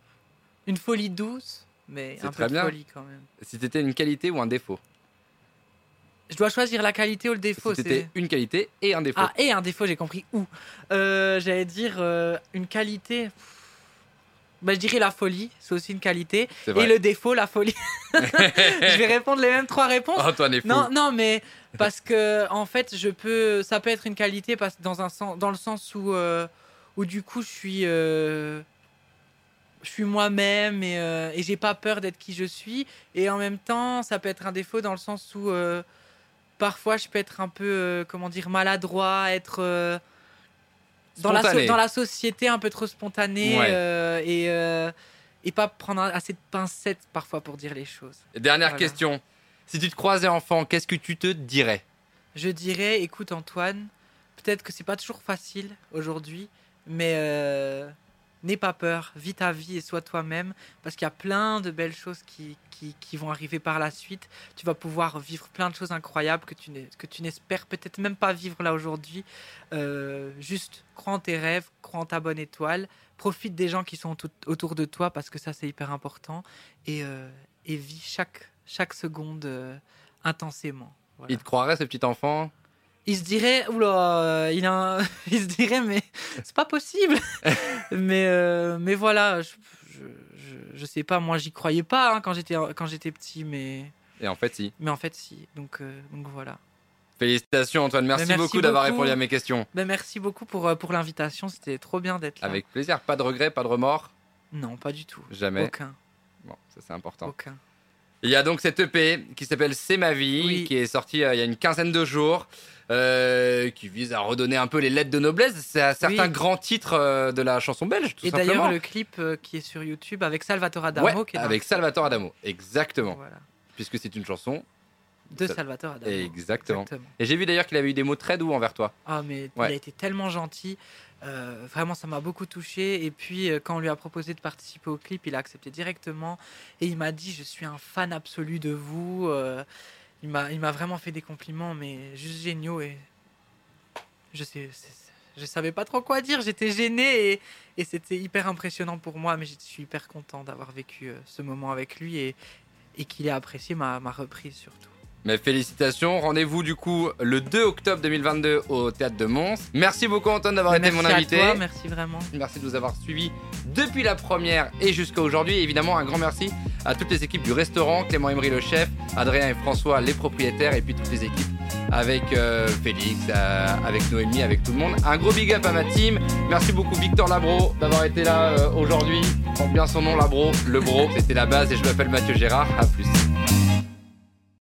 une folie douce, mais C'est un peu de bien. folie quand même. si t'étais une qualité ou un défaut. Je dois choisir la qualité ou le défaut. si t'étais une qualité et un défaut. Ah, et un défaut, j'ai compris où. Euh, J'allais dire euh, une qualité. Bah, je dirais la folie, c'est aussi une qualité. Et le défaut, la folie. [laughs] je vais répondre les mêmes trois réponses. Antoine est fou. Non, non, mais parce que en fait, je peux, ça peut être une qualité parce dans un sens, dans le sens où, euh, où du coup, je suis, euh, je suis moi-même et, euh, et j'ai pas peur d'être qui je suis. Et en même temps, ça peut être un défaut dans le sens où euh, parfois, je peux être un peu, comment dire, maladroit, être dans la, so- Spontané. dans la société un peu trop spontané Ouais. euh, et euh, et pas prendre assez de pincettes parfois pour dire les choses. Dernière Voilà. question. Si tu te croisais enfant, qu'est-ce que tu te dirais? Je dirais, écoute Antoine, peut-être que c'est pas toujours facile aujourd'hui, mais euh, n'aie pas peur, vis ta vie et sois toi-même, parce qu'il y a plein de belles choses qui, qui, vont arriver par la suite. Tu vas pouvoir vivre plein de choses incroyables que tu n'espères peut-être même pas vivre là aujourd'hui. Euh, juste crois en tes rêves, crois en ta bonne étoile, profite des gens qui sont tout- autour de toi, parce que ça c'est hyper important, et, euh, et vis chaque, chaque seconde euh, intensément. Il te croirait ce petit enfant Il se dirait, oula, il, a un- [laughs] il se dirait, mais c'est pas possible. [laughs] mais, euh, mais voilà, je, je, je, je sais pas, moi j'y croyais pas hein, quand j'étais quand j'étais petit, mais, Et en fait, si. mais en fait si. Donc, euh, donc voilà. Félicitations Antoine, merci, merci beaucoup d'avoir répondu à mes questions. Ben, merci beaucoup pour, euh, pour l'invitation, c'était trop bien d'être là. Avec plaisir, pas de regrets, pas de remords? Non, pas du tout. Jamais. Aucun, Bon, ça c'est important. aucun. Il y a donc cette EP qui s'appelle C'est ma vie, Oui. qui est sortie euh, il y a une quinzaine de jours, euh, qui vise à redonner un peu les lettres de noblesse. C'est à certains Oui. grands titres euh, de la chanson belge, tout Et d'ailleurs, le clip euh, qui est sur YouTube avec Salvatore Adamo, Ouais, qui est dans- avec Salvatore Adamo, exactement. Voilà. Puisque c'est une chanson. de Salvatore Adamo. Exactement. Et j'ai vu d'ailleurs qu'il avait eu des mots très doux envers toi. Ah, mais Ouais. il a été tellement gentil. Euh, vraiment, ça m'a beaucoup touché. Et puis, euh, quand on lui a proposé de participer au clip, il a accepté directement. Et il m'a dit Je suis un fan absolu de vous. Euh, il m'a vraiment fait des compliments, mais juste géniaux. Et je sais. Je savais pas trop quoi dire, j'étais gêné et, c'était hyper impressionnant pour moi, mais je suis hyper content d'avoir vécu ce moment avec lui et, qu'il ait apprécié ma reprise surtout. Mais félicitations, rendez-vous du coup le 2 octobre 2022 au théâtre de Mons. Merci beaucoup Antoine d'avoir été merci mon invité. à toi, merci vraiment. Merci de nous avoir suivis depuis la première et jusqu'à aujourd'hui. Et Évidemment, un grand merci à toutes les équipes du restaurant, Clément Emery le chef, Adrien et François les propriétaires, et puis toutes les équipes avec euh, Félix, euh, avec Noémie, avec tout le monde. Un gros big up à ma team. Merci beaucoup Victor Labro d'avoir été là euh, aujourd'hui. Porte bien son nom Labro, le bro. C'était la base et je m'appelle Mathieu Gérard. À plus.